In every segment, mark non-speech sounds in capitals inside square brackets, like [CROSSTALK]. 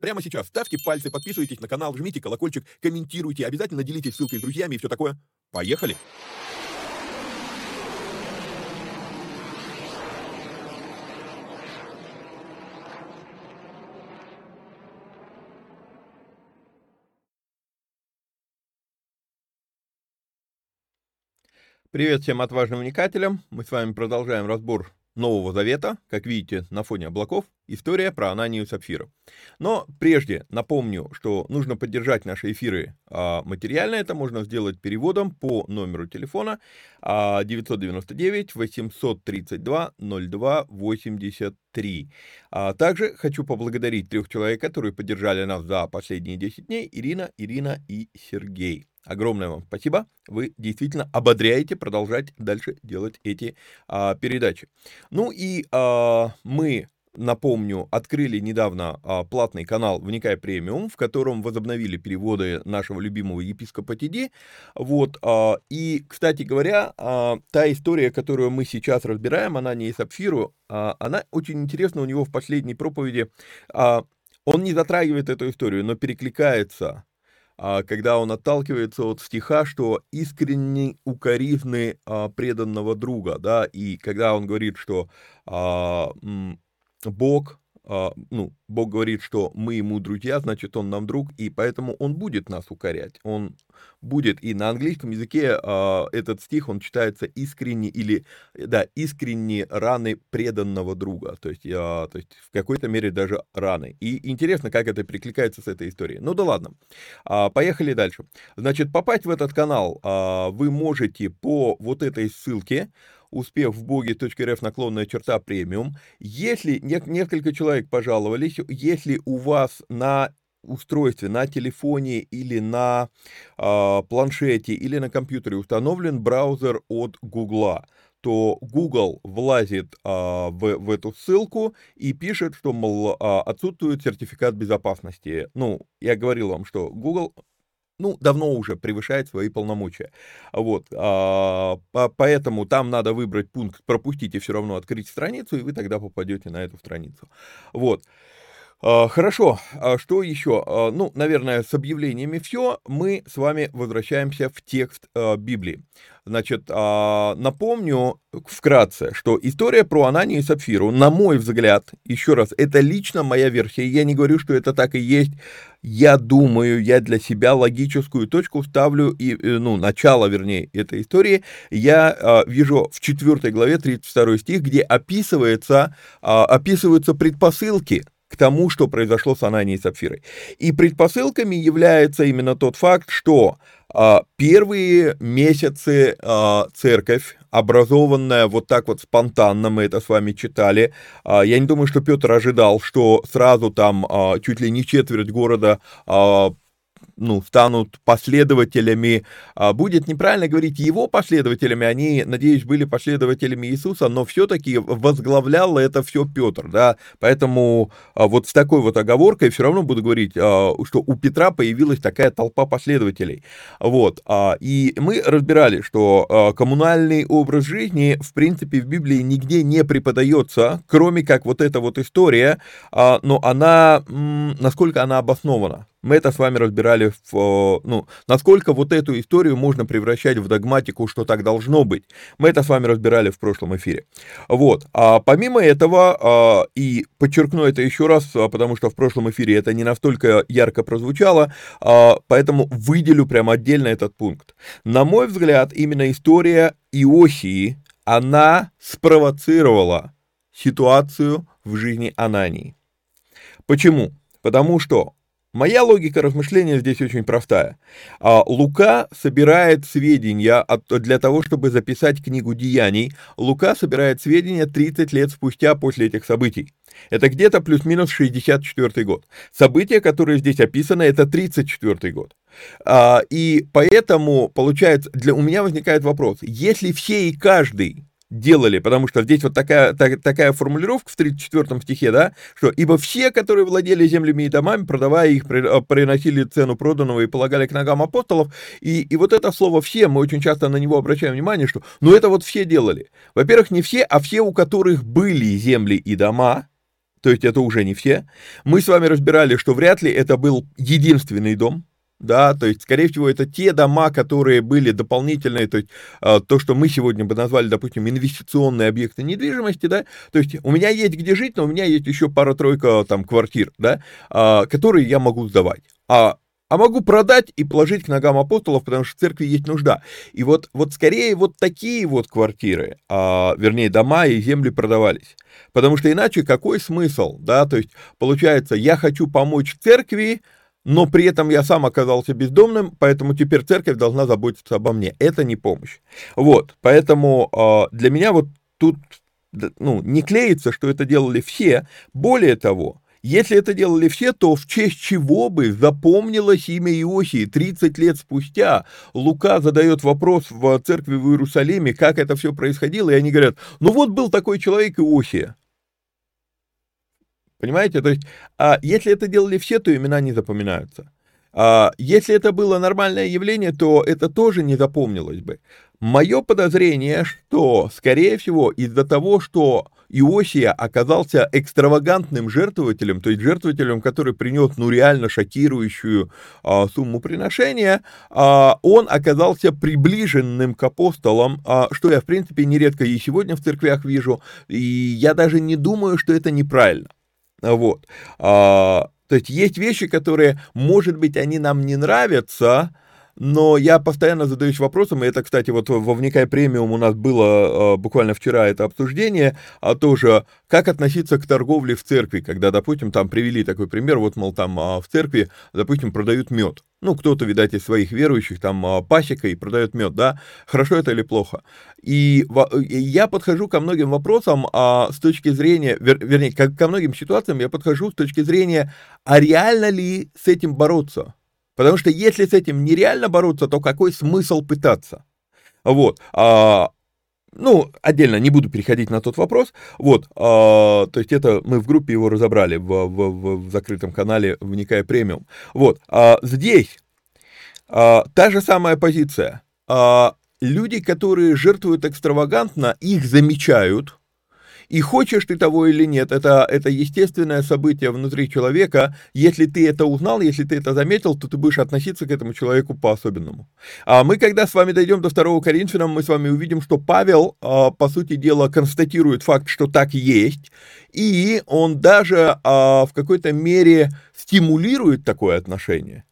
прямо сейчас ставьте пальцы, подписывайтесь на канал, жмите колокольчик, комментируйте, обязательно делитесь ссылкой с друзьями и все такое. Поехали! Привет всем отважным вникателям. Мы с вами продолжаем разбор Нового Завета, как видите, на фоне облаков, история про Ананию Сапфира. Но прежде напомню, что нужно поддержать наши эфиры а, материально. Это можно сделать переводом по номеру телефона 999 832 02 83. А также хочу поблагодарить трех человек, которые поддержали нас за последние 10 дней. Ирина, Ирина и Сергей. Огромное вам спасибо. Вы действительно ободряете продолжать дальше делать эти а, передачи. Ну и а, мы напомню, открыли недавно а, платный канал «Вникай премиум», в котором возобновили переводы нашего любимого епископа Тиди. Вот, а, и, кстати говоря, а, та история, которую мы сейчас разбираем, она не из Сапфиру, а, она очень интересна у него в последней проповеди. А, он не затрагивает эту историю, но перекликается когда он отталкивается от стиха, что искренне укоризны а, преданного друга, да, и когда он говорит, что а, Бог а, ну, Бог говорит, что мы ему друзья, значит, он нам друг, и поэтому он будет нас укорять. Он будет, и на английском языке э, этот стих, он читается искренне или, да, искренне раны преданного друга, то есть, э, то есть в какой-то мере даже раны. И интересно, как это прикликается с этой историей. Ну да ладно, поехали дальше. Значит, попасть в этот канал вы можете по вот этой ссылке, успех в боге.рф наклонная черта премиум. Если несколько человек пожаловались, если у вас на устройстве, на телефоне или на э, планшете или на компьютере установлен браузер от Google, то Google влазит а, в, в эту ссылку и пишет, что, мол, а, отсутствует сертификат безопасности. Ну, я говорил вам, что Google ну, давно уже превышает свои полномочия. Вот, а, по, поэтому там надо выбрать пункт «пропустите», все равно открыть страницу, и вы тогда попадете на эту страницу. Вот. А, хорошо, а что еще? А, ну, наверное, с объявлениями все. Мы с вами возвращаемся в текст Библии. Значит, напомню вкратце, что история про Ананию и Сапфиру, на мой взгляд, еще раз, это лично моя версия, я не говорю, что это так и есть, я думаю, я для себя логическую точку ставлю, и, э, ну, начало, вернее, этой истории, я вижу в 4 главе 32 стих, где описывается, описываются предпосылки к тому, что произошло с Ананией и Сапфирой. И предпосылками является именно тот факт, что а, первые месяцы а, церковь, образованная вот так вот спонтанно, мы это с вами читали, а, я не думаю, что Петр ожидал, что сразу там чуть ли не четверть города ну, станут последователями, а, будет неправильно говорить его последователями, они, надеюсь, были последователями Иисуса, но все-таки возглавлял это все Петр, да, поэтому а, вот с такой вот оговоркой все равно буду говорить, а, что у Петра появилась такая толпа последователей, вот, и мы разбирали, что коммунальный образ жизни, в принципе, в Библии нигде не преподается, кроме как вот эта вот история, но она, насколько она обоснована, мы это с вами разбирали, в, ну, насколько вот эту историю можно превращать в догматику, что так должно быть. Мы это с вами разбирали в прошлом эфире. Вот. А помимо этого, а, и подчеркну это еще раз, а, потому что в прошлом эфире это не настолько ярко прозвучало, а, поэтому выделю прямо отдельно этот пункт. На мой взгляд, именно история Иосии, она спровоцировала ситуацию в жизни Анании. Почему? Потому что Моя логика размышления здесь очень простая. А, Лука собирает сведения для того, чтобы записать книгу деяний. Лука собирает сведения 30 лет спустя после этих событий. Это где-то плюс-минус 64 год. События, которые здесь описаны, это 34 год. А, и поэтому, получается, для, у меня возникает вопрос, если все и каждый делали, потому что здесь вот такая, так, такая формулировка в 34 стихе, да, что «ибо все, которые владели землями и домами, продавая их, э, приносили цену проданного и полагали к ногам апостолов», и, и вот это слово «все», мы очень часто на него обращаем внимание, что «ну это вот все делали». Во-первых, не все, а все, у которых были земли и дома, то есть это уже не все. Мы с вами разбирали, что вряд ли это был единственный дом, да, то есть, скорее всего, это те дома, которые были дополнительные, то есть, а, то, что мы сегодня бы назвали, допустим, инвестиционные объекты недвижимости, да, то есть, у меня есть где жить, но у меня есть еще пара-тройка там квартир, да, а, которые я могу сдавать, а а могу продать и положить к ногам апостолов, потому что в церкви есть нужда. И вот, вот скорее вот такие вот квартиры, а, вернее дома и земли продавались. Потому что иначе какой смысл, да, то есть получается, я хочу помочь церкви, но при этом я сам оказался бездомным, поэтому теперь церковь должна заботиться обо мне. Это не помощь. Вот, поэтому э, для меня вот тут ну, не клеится, что это делали все. Более того, если это делали все, то в честь чего бы запомнилось имя Иосии 30 лет спустя? Лука задает вопрос в церкви в Иерусалиме, как это все происходило, и они говорят, ну вот был такой человек Иосия. Понимаете? То есть, а, если это делали все, то имена не запоминаются. А, если это было нормальное явление, то это тоже не запомнилось бы. Мое подозрение, что, скорее всего, из-за того, что Иосия оказался экстравагантным жертвователем, то есть жертвователем, который принес, ну, реально шокирующую а, сумму приношения, а, он оказался приближенным к апостолам, а, что я, в принципе, нередко и сегодня в церквях вижу, и я даже не думаю, что это неправильно. Вот. А, то есть есть вещи, которые, может быть, они нам не нравятся, но я постоянно задаюсь вопросом, и это, кстати, вот во «Вникай премиум» у нас было буквально вчера это обсуждение, а тоже, как относиться к торговле в церкви, когда, допустим, там привели такой пример, вот, мол, там а, в церкви, допустим, продают мед. Ну, кто-то, видать, из своих верующих, там, а, пасека и продает мед, да, хорошо это или плохо. И я подхожу ко многим вопросам а, с точки зрения, вер, вернее, ко, ко многим ситуациям я подхожу с точки зрения, а реально ли с этим бороться? Потому что если с этим нереально бороться, то какой смысл пытаться? Вот. А, ну, отдельно не буду переходить на тот вопрос. Вот, а, то есть это мы в группе его разобрали в, в, в закрытом канале «Вникая премиум». Вот, а, здесь а, та же самая позиция. А, люди, которые жертвуют экстравагантно, их замечают – и хочешь ты того или нет, это, это естественное событие внутри человека. Если ты это узнал, если ты это заметил, то ты будешь относиться к этому человеку по-особенному. А мы, когда с вами дойдем до второго Коринфянам, мы с вами увидим, что Павел, а, по сути дела, констатирует факт, что так есть, и он даже а, в какой-то мере стимулирует такое отношение.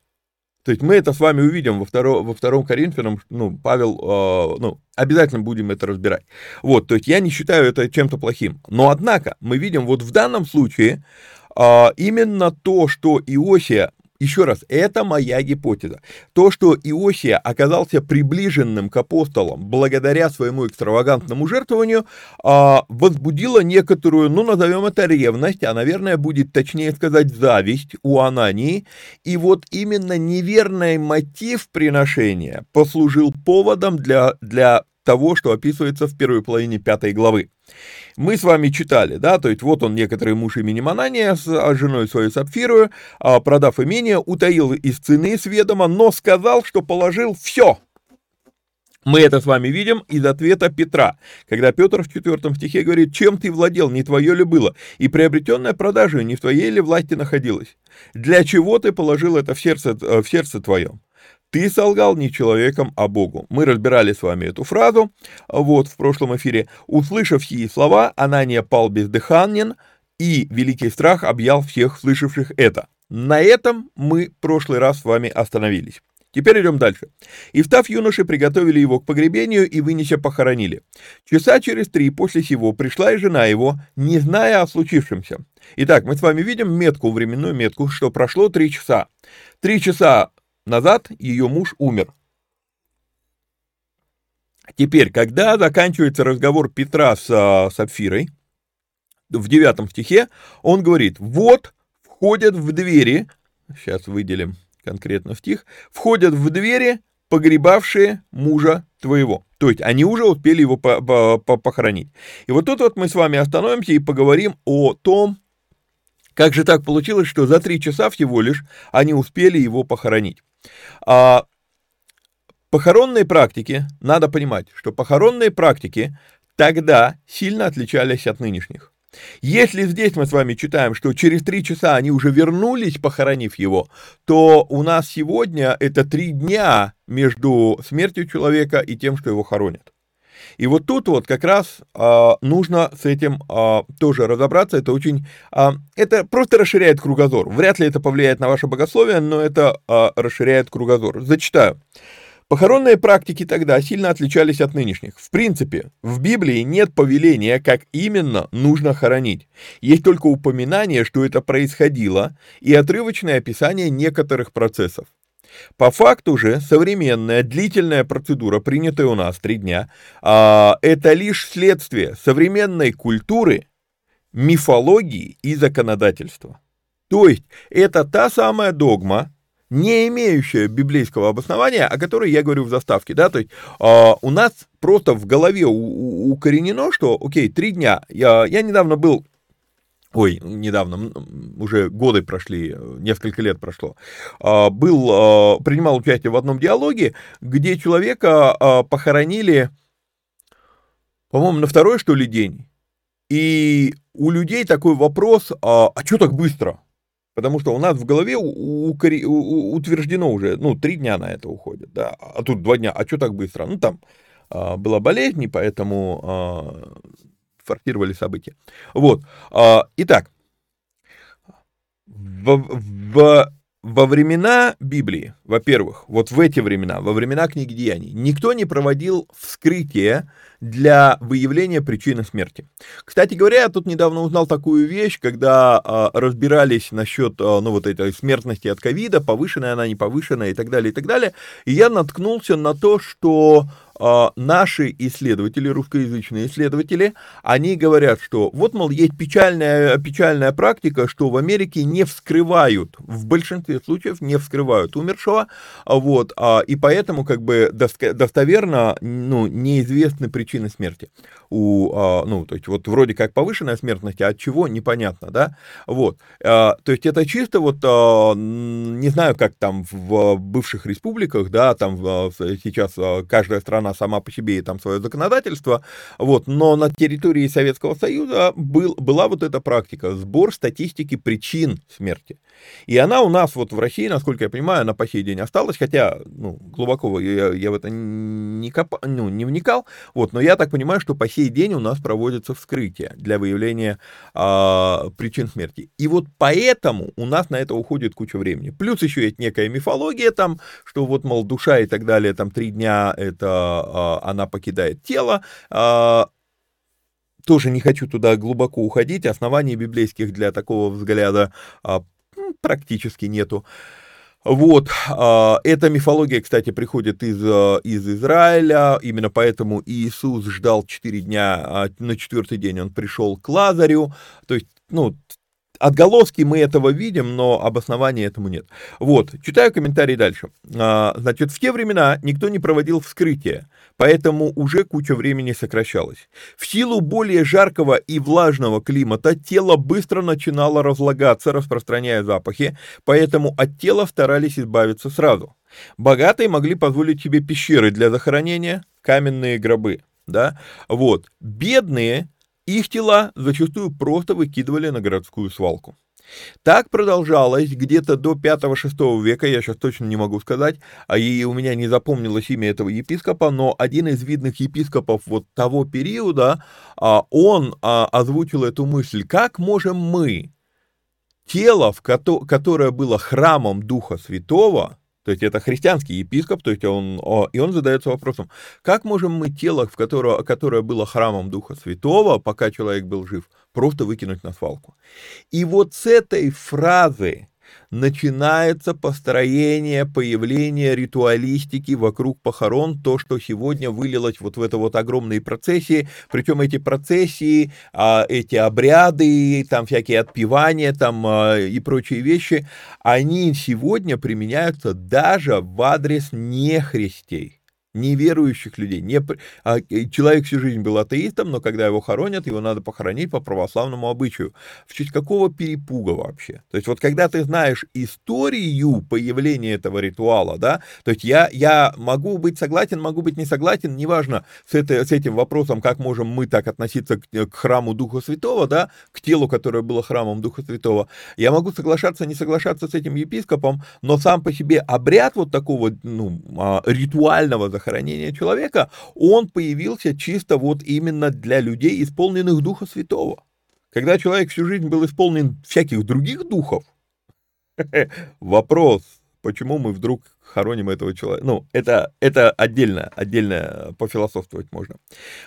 То есть мы это с вами увидим во, второ, во втором Коринфянам, ну, Павел, э, ну, обязательно будем это разбирать. Вот, то есть я не считаю это чем-то плохим. Но, однако, мы видим вот в данном случае э, именно то, что Иосия еще раз, это моя гипотеза. То, что Иосия оказался приближенным к апостолам благодаря своему экстравагантному жертвованию, а, возбудило некоторую, ну, назовем это ревность, а, наверное, будет точнее сказать зависть у Анании. И вот именно неверный мотив приношения послужил поводом для, для того, что описывается в первой половине пятой главы. Мы с вами читали, да, то есть вот он, некоторый муж имени Манания, с а, женой свою Сапфирую, а, продав имение, утаил из цены с ведома, но сказал, что положил все. Мы это с вами видим из ответа Петра, когда Петр в четвертом стихе говорит, чем ты владел, не твое ли было, и приобретенное продажей не в твоей ли власти находилось? Для чего ты положил это в сердце, в сердце твоем? Ты солгал не человеком, а Богу. Мы разбирали с вами эту фразу вот в прошлом эфире. Услышав сии слова, Анания пал бездыханен, и великий страх объял всех слышавших это. На этом мы в прошлый раз с вами остановились. Теперь идем дальше. И встав юноши, приготовили его к погребению и, вынеся, похоронили. Часа через три после сего пришла и жена его, не зная о случившемся. Итак, мы с вами видим метку, временную метку, что прошло три часа. Три часа назад ее муж умер. Теперь, когда заканчивается разговор Петра с а, Сапфирой, в девятом стихе, он говорит, вот входят в двери, сейчас выделим конкретно стих, входят в двери погребавшие мужа твоего. То есть они уже успели его похоронить. И вот тут вот мы с вами остановимся и поговорим о том, как же так получилось, что за три часа всего лишь они успели его похоронить. А похоронные практики, надо понимать, что похоронные практики тогда сильно отличались от нынешних. Если здесь мы с вами читаем, что через три часа они уже вернулись, похоронив его, то у нас сегодня это три дня между смертью человека и тем, что его хоронят. И вот тут вот как раз а, нужно с этим а, тоже разобраться. Это очень, а, это просто расширяет кругозор. Вряд ли это повлияет на ваше богословие, но это а, расширяет кругозор. Зачитаю. Похоронные практики тогда сильно отличались от нынешних. В принципе, в Библии нет повеления, как именно нужно хоронить. Есть только упоминание, что это происходило, и отрывочное описание некоторых процессов. По факту же современная длительная процедура, принятая у нас три дня, а, это лишь следствие современной культуры, мифологии и законодательства. То есть это та самая догма, не имеющая библейского обоснования, о которой я говорю в заставке, да, то есть э, у нас просто в голове укоренено, что, окей, три дня, я, я недавно был ой, недавно, уже годы прошли, несколько лет прошло, а, был, а, принимал участие в одном диалоге, где человека а, похоронили, по-моему, на второй, что ли, день. И у людей такой вопрос, а, а что так быстро? Потому что у нас в голове утверждено уже, ну, три дня на это уходит, да, а тут два дня, а что так быстро? Ну, там была болезнь, поэтому форсировали события. Вот. А, итак, в, в во времена Библии, во-первых, вот в эти времена, во времена книги Деяний, никто не проводил вскрытие для выявления причины смерти. Кстати говоря, я тут недавно узнал такую вещь, когда а, разбирались насчет, а, ну, вот этой смертности от ковида, повышенная она, не повышенная и так далее, и так далее, и я наткнулся на то, что наши исследователи, русскоязычные исследователи, они говорят, что вот, мол, есть печальная, печальная практика, что в Америке не вскрывают, в большинстве случаев не вскрывают умершего, вот, а, и поэтому как бы достоверно, ну, неизвестны причины смерти. У, а, ну, то есть вот вроде как повышенная смертность, а от чего, непонятно, да, вот, то есть это чисто вот, не знаю, как там в бывших республиках, да, там сейчас каждая страна сама по себе и там свое законодательство, вот, но на территории Советского Союза был, была вот эта практика, сбор статистики причин смерти. И она у нас вот в России, насколько я понимаю, она по сей день осталась, хотя, ну, глубоко я, я в это не, коп, ну, не вникал, вот, но я так понимаю, что по сей день у нас проводятся вскрытия для выявления а, причин смерти. И вот поэтому у нас на это уходит куча времени. Плюс еще есть некая мифология там, что вот, мол, душа и так далее, там три дня это а, она покидает тело, а, тоже не хочу туда глубоко уходить, оснований библейских для такого взгляда а, практически нету. Вот, а, эта мифология, кстати, приходит из, а, из Израиля, именно поэтому Иисус ждал 4 дня, а на четвертый день он пришел к Лазарю, то есть, ну, Отголоски мы этого видим, но обоснования этому нет. Вот, читаю комментарий дальше. Значит, в те времена никто не проводил вскрытия, поэтому уже куча времени сокращалась. В силу более жаркого и влажного климата тело быстро начинало разлагаться, распространяя запахи, поэтому от тела старались избавиться сразу. Богатые могли позволить себе пещеры для захоронения, каменные гробы. Да? Вот. Бедные их тела зачастую просто выкидывали на городскую свалку. Так продолжалось где-то до 5-6 века, я сейчас точно не могу сказать, а и у меня не запомнилось имя этого епископа, но один из видных епископов вот того периода, а, он а, озвучил эту мысль, как можем мы тело, которое было храмом Духа Святого, то есть это христианский епископ, то есть он, и он задается вопросом, как можем мы тело, в которое, которое было храмом Духа Святого, пока человек был жив, просто выкинуть на свалку? И вот с этой фразы начинается построение, появление ритуалистики вокруг похорон, то, что сегодня вылилось вот в это вот огромные процессии, причем эти процессии, а, эти обряды, там всякие отпевания там а, и прочие вещи, они сегодня применяются даже в адрес нехристей неверующих людей. Не, а, человек всю жизнь был атеистом, но когда его хоронят, его надо похоронить по православному обычаю. В честь какого перепуга вообще? То есть вот когда ты знаешь историю появления этого ритуала, да, то есть я, я могу быть согласен, могу быть не согласен, неважно с, это, с этим вопросом, как можем мы так относиться к, к храму Духа Святого, да, к телу, которое было храмом Духа Святого. Я могу соглашаться, не соглашаться с этим епископом, но сам по себе обряд вот такого ну, а, ритуального захоронения человека, он появился чисто вот именно для людей, исполненных Духа Святого. Когда человек всю жизнь был исполнен всяких других духов, [LAUGHS] вопрос, почему мы вдруг хороним этого человека. Ну, это, это отдельно, отдельно пофилософствовать можно.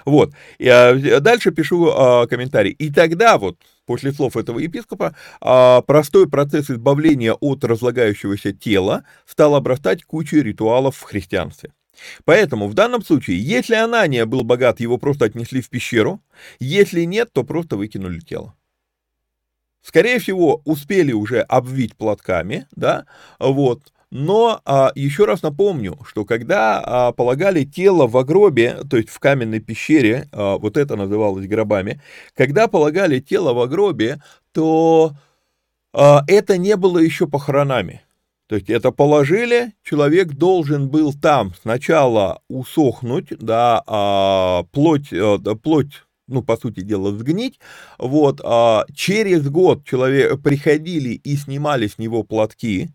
Вот. И, а, дальше пишу а, комментарий. И тогда вот, после слов этого епископа, а, простой процесс избавления от разлагающегося тела стал обрастать кучей ритуалов в христианстве. Поэтому в данном случае, если Анания был богат, его просто отнесли в пещеру, если нет, то просто выкинули тело. Скорее всего, успели уже обвить платками, да, вот, но а, еще раз напомню, что когда а, полагали тело в гробе, то есть в каменной пещере, а, вот это называлось гробами, когда полагали тело в гробе, то а, это не было еще похоронами. То есть это положили, человек должен был там сначала усохнуть, да, а, плоть, а, плоть ну, по сути дела, сгнить, вот, а через год человек приходили и снимали с него платки,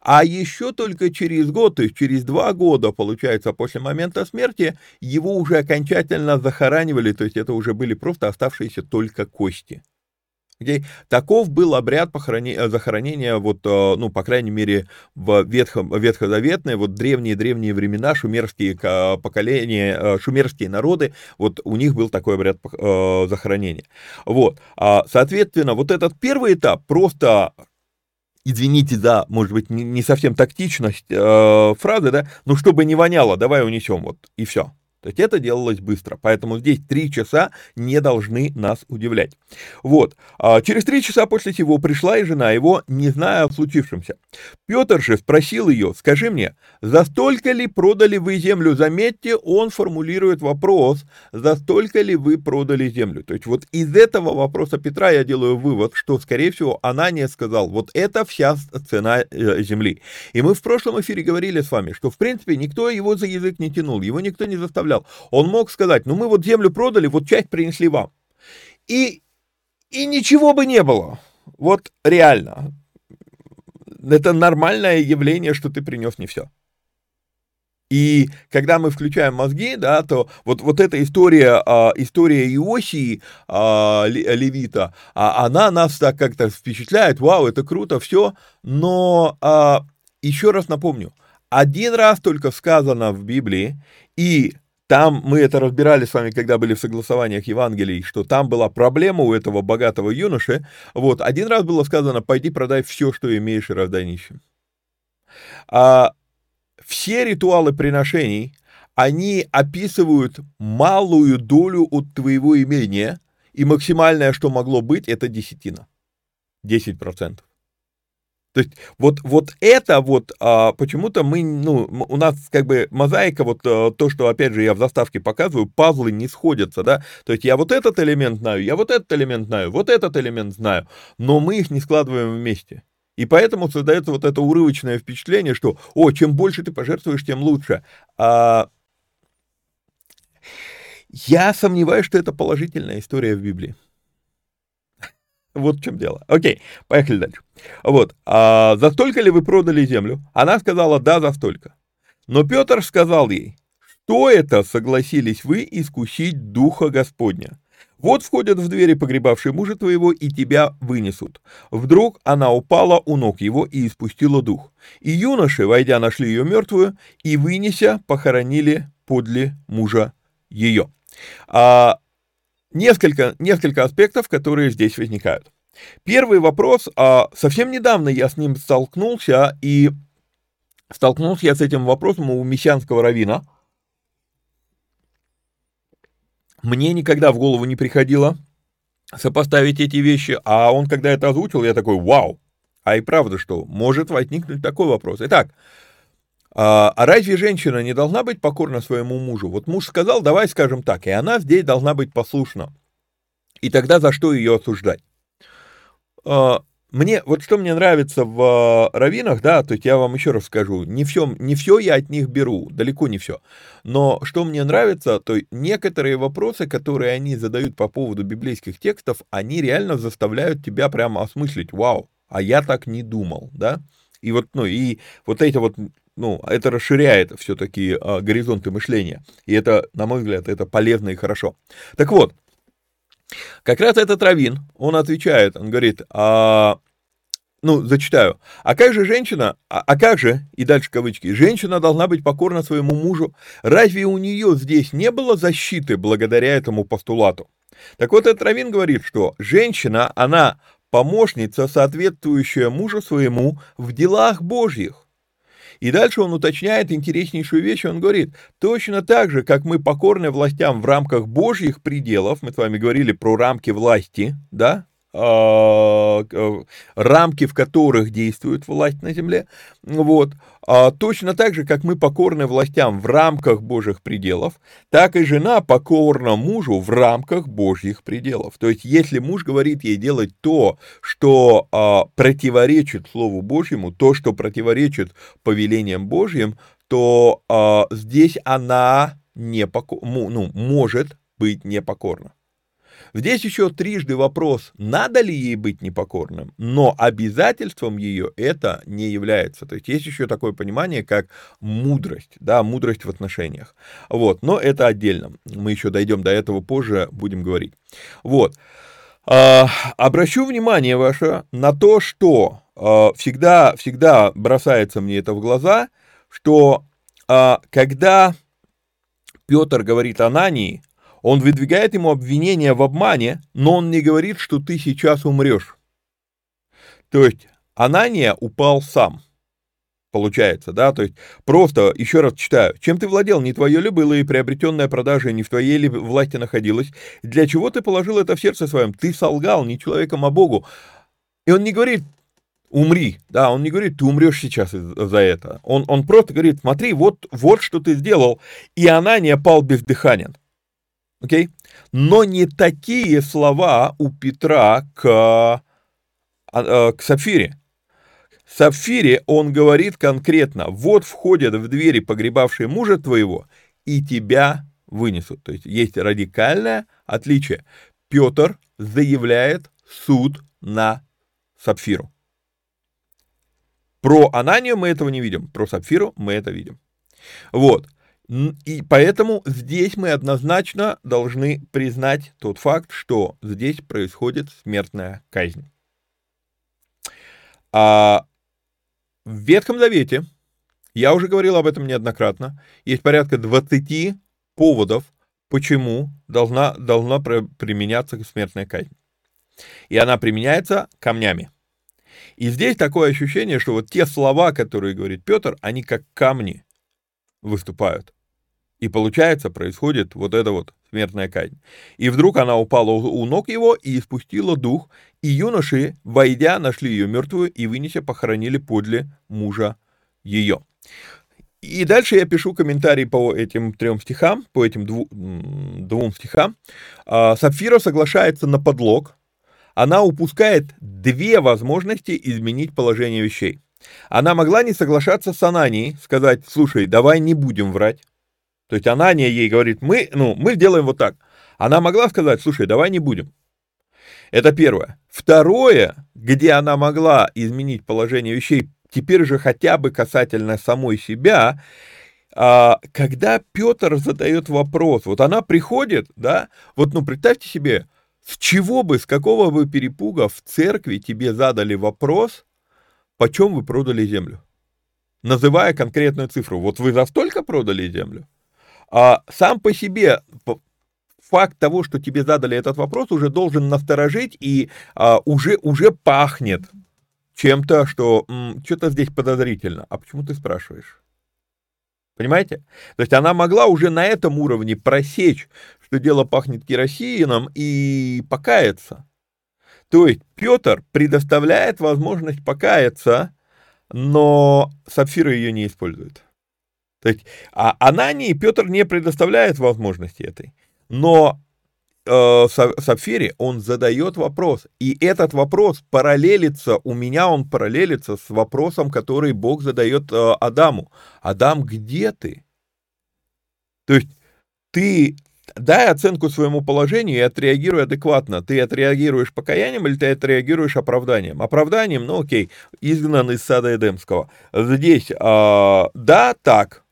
а еще только через год, то есть через два года, получается, после момента смерти, его уже окончательно захоранивали, то есть это уже были просто оставшиеся только кости. Okay? Таков был обряд похоронения, захоронения, вот, э, ну, по крайней мере, в ветхом, ветхозаветные, вот древние-древние времена, шумерские поколения, э, шумерские народы, вот у них был такой обряд э, захоронения. Вот, а, соответственно, вот этот первый этап просто извините за, может быть, не совсем тактичность э, фразы, да, но чтобы не воняло, давай унесем, вот, и все. То есть это делалось быстро, поэтому здесь три часа не должны нас удивлять. Вот, а через три часа после сего пришла и жена его, не зная о случившемся. Петр же спросил ее, скажи мне, за столько ли продали вы землю? Заметьте, он формулирует вопрос, за столько ли вы продали землю? То есть вот из этого вопроса Петра я делаю вывод, что, скорее всего, Анания сказал, вот это вся цена э, земли. И мы в прошлом эфире говорили с вами, что, в принципе, никто его за язык не тянул, его никто не заставлял заставлял. Он мог сказать, ну мы вот землю продали, вот часть принесли вам. И, и ничего бы не было. Вот реально. Это нормальное явление, что ты принес не все. И когда мы включаем мозги, да, то вот, вот эта история, а, история Иосии а, Левита, а, она нас так как-то впечатляет, вау, это круто, все, но а, еще раз напомню, один раз только сказано в Библии, и там мы это разбирали с вами, когда были в согласованиях Евангелий, что там была проблема у этого богатого юноши. Вот, один раз было сказано, пойди продай все, что имеешь, и раздай нищим. А все ритуалы приношений, они описывают малую долю от твоего имения, и максимальное, что могло быть, это десятина. 10%. То есть вот, вот это вот а, почему-то мы, ну, у нас как бы мозаика, вот а, то, что, опять же, я в заставке показываю, пазлы не сходятся, да, то есть я вот этот элемент знаю, я вот этот элемент знаю, вот этот элемент знаю, но мы их не складываем вместе. И поэтому создается вот это урывочное впечатление, что, о, чем больше ты пожертвуешь, тем лучше. А, я сомневаюсь, что это положительная история в Библии. Вот в чем дело. Окей, поехали дальше. Вот, а за столько ли вы продали землю? Она сказала, да, за столько. Но Петр сказал ей, что это согласились вы искусить Духа Господня? Вот входят в двери погребавшие мужа твоего, и тебя вынесут. Вдруг она упала у ног его и испустила дух. И юноши, войдя, нашли ее мертвую, и, вынеся, похоронили подле мужа ее. А, Несколько, несколько аспектов, которые здесь возникают. Первый вопрос, а, совсем недавно я с ним столкнулся, и столкнулся я с этим вопросом у мессианского равина. Мне никогда в голову не приходило сопоставить эти вещи, а он, когда это озвучил, я такой, вау, а и правда, что может возникнуть такой вопрос. Итак, а, а разве женщина не должна быть покорна своему мужу? Вот муж сказал, давай скажем так, и она здесь должна быть послушна. И тогда за что ее осуждать? А, мне, вот что мне нравится в а, раввинах, да, то есть я вам еще раз скажу, не все, не все я от них беру, далеко не все. Но что мне нравится, то некоторые вопросы, которые они задают по поводу библейских текстов, они реально заставляют тебя прямо осмыслить, вау, а я так не думал, да. И вот, ну, и вот эти вот ну, это расширяет все-таки а, горизонты мышления. И это, на мой взгляд, это полезно и хорошо. Так вот, как раз этот Равин, он отвечает, он говорит, а, ну, зачитаю, а как же женщина, а, а как же, и дальше кавычки, женщина должна быть покорна своему мужу, разве у нее здесь не было защиты благодаря этому постулату? Так вот, этот Равин говорит, что женщина, она помощница, соответствующая мужу своему в делах Божьих. И дальше он уточняет интереснейшую вещь, он говорит, точно так же, как мы покорны властям в рамках Божьих пределов, мы с вами говорили про рамки власти, да, рамки, в которых действует власть на земле, вот, а точно так же, как мы покорны властям в рамках Божьих пределов, так и жена покорна мужу в рамках Божьих пределов. То есть, если муж говорит ей делать то, что а, противоречит Слову Божьему, то, что противоречит повелениям Божьим, то а, здесь она не поко... ну, может быть непокорна. Здесь еще трижды вопрос, надо ли ей быть непокорным, но обязательством ее это не является. То есть есть еще такое понимание, как мудрость, да, мудрость в отношениях. Вот, но это отдельно. Мы еще дойдем до этого позже, будем говорить. Вот. А, обращу внимание ваше на то, что а, всегда, всегда бросается мне это в глаза, что а, когда Петр говорит Анании, он выдвигает ему обвинение в обмане, но он не говорит, что ты сейчас умрешь. То есть Анания упал сам, получается, да, то есть просто, еще раз читаю, чем ты владел, не твое ли было и приобретенная продажа не в твоей ли власти находилась, для чего ты положил это в сердце своем, ты солгал не человеком, а Богу. И он не говорит, умри, да, он не говорит, ты умрешь сейчас за это, он, он просто говорит, смотри, вот, вот что ты сделал, и Анания пал бездыханен. Окей? Но не такие слова у Петра к, а, а, к Сапфире. Сапфире он говорит конкретно, вот входят в двери погребавшие мужа твоего, и тебя вынесут. То есть есть радикальное отличие. Петр заявляет суд на Сапфиру. Про Ананию мы этого не видим, про Сапфиру мы это видим. Вот. И поэтому здесь мы однозначно должны признать тот факт, что здесь происходит смертная казнь. А в Ветхом Завете, я уже говорил об этом неоднократно, есть порядка 20 поводов, почему должна, должна применяться смертная казнь. И она применяется камнями. И здесь такое ощущение, что вот те слова, которые говорит Петр, они как камни выступают. И получается, происходит вот эта вот смертная казнь. И вдруг она упала у ног его и испустила дух, и юноши, войдя, нашли ее мертвую и, вынеся, похоронили подле мужа ее. И дальше я пишу комментарий по этим трем стихам, по этим дву, двум стихам. А, Сапфира соглашается на подлог. Она упускает две возможности изменить положение вещей. Она могла не соглашаться с Ананией, сказать, слушай, давай не будем врать. То есть Анания ей говорит, мы, ну, мы сделаем вот так. Она могла сказать, слушай, давай не будем. Это первое. Второе, где она могла изменить положение вещей, теперь же хотя бы касательно самой себя, а, когда Петр задает вопрос, вот она приходит, да, вот ну представьте себе, с чего бы, с какого бы перепуга в церкви тебе задали вопрос, почем вы продали землю? Называя конкретную цифру. Вот вы за столько продали землю? А сам по себе факт того, что тебе задали этот вопрос, уже должен насторожить и а, уже, уже пахнет чем-то, что что-то здесь подозрительно. А почему ты спрашиваешь? Понимаете? То есть она могла уже на этом уровне просечь, что дело пахнет керосином и покаяться. То есть Петр предоставляет возможность покаяться, но Сапфира ее не использует. Есть, а Анании Петр не предоставляет возможности этой. Но э, Сапфире он задает вопрос. И этот вопрос параллелится, у меня он параллелится с вопросом, который Бог задает э, Адаму. Адам, где ты? То есть ты дай оценку своему положению и отреагируй адекватно. Ты отреагируешь покаянием или ты отреагируешь оправданием? Оправданием, ну окей, изгнан из сада Эдемского. Здесь, э, да, так,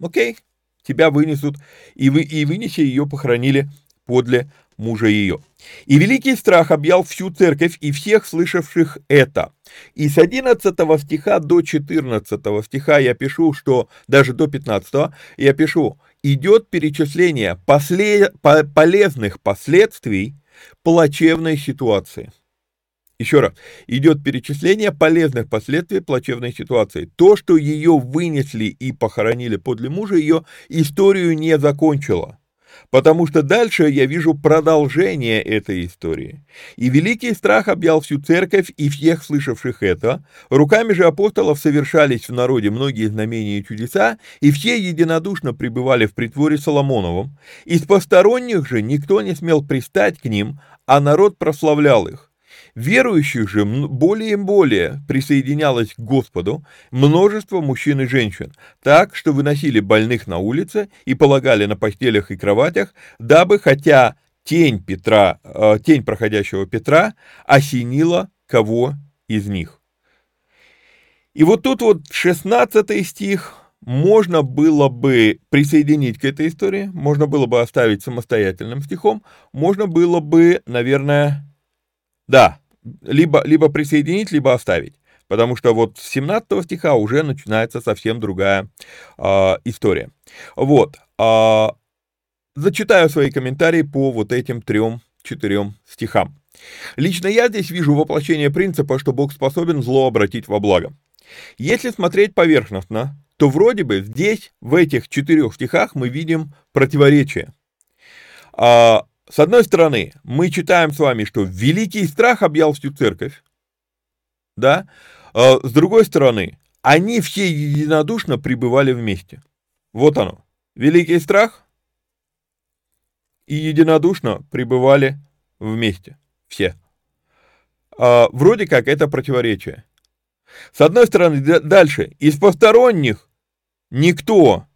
Окей, тебя вынесут, и, вы, и вынеся ее похоронили подле мужа ее. И великий страх объял всю церковь и всех слышавших это. И с 11 стиха до 14 стиха я пишу, что, даже до 15, я пишу, идет перечисление после, по, полезных последствий плачевной ситуации. Еще раз, идет перечисление полезных последствий плачевной ситуации. То, что ее вынесли и похоронили подле мужа, ее историю не закончило. Потому что дальше я вижу продолжение этой истории. И великий страх объял всю церковь и всех слышавших это. Руками же апостолов совершались в народе многие знамения и чудеса, и все единодушно пребывали в притворе Соломоновом. Из посторонних же никто не смел пристать к ним, а народ прославлял их. Верующих же более и более присоединялось к Господу множество мужчин и женщин, так, что выносили больных на улице и полагали на постелях и кроватях, дабы, хотя тень Петра, э, тень проходящего Петра осенила кого из них. И вот тут вот 16 стих можно было бы присоединить к этой истории, можно было бы оставить самостоятельным стихом, можно было бы, наверное, Да, либо, либо присоединить, либо оставить. Потому что вот с 17 стиха уже начинается совсем другая э, история. Вот. Э, зачитаю свои комментарии по вот этим трем-четырем стихам. Лично я здесь вижу воплощение принципа, что Бог способен зло обратить во благо. Если смотреть поверхностно, то вроде бы здесь, в этих четырех стихах, мы видим противоречие. А, с одной стороны, мы читаем с вами, что великий страх объял всю церковь, да, а, с другой стороны, они все единодушно пребывали вместе. Вот оно, великий страх и единодушно пребывали вместе, все. А, вроде как это противоречие. С одной стороны, дальше, из посторонних никто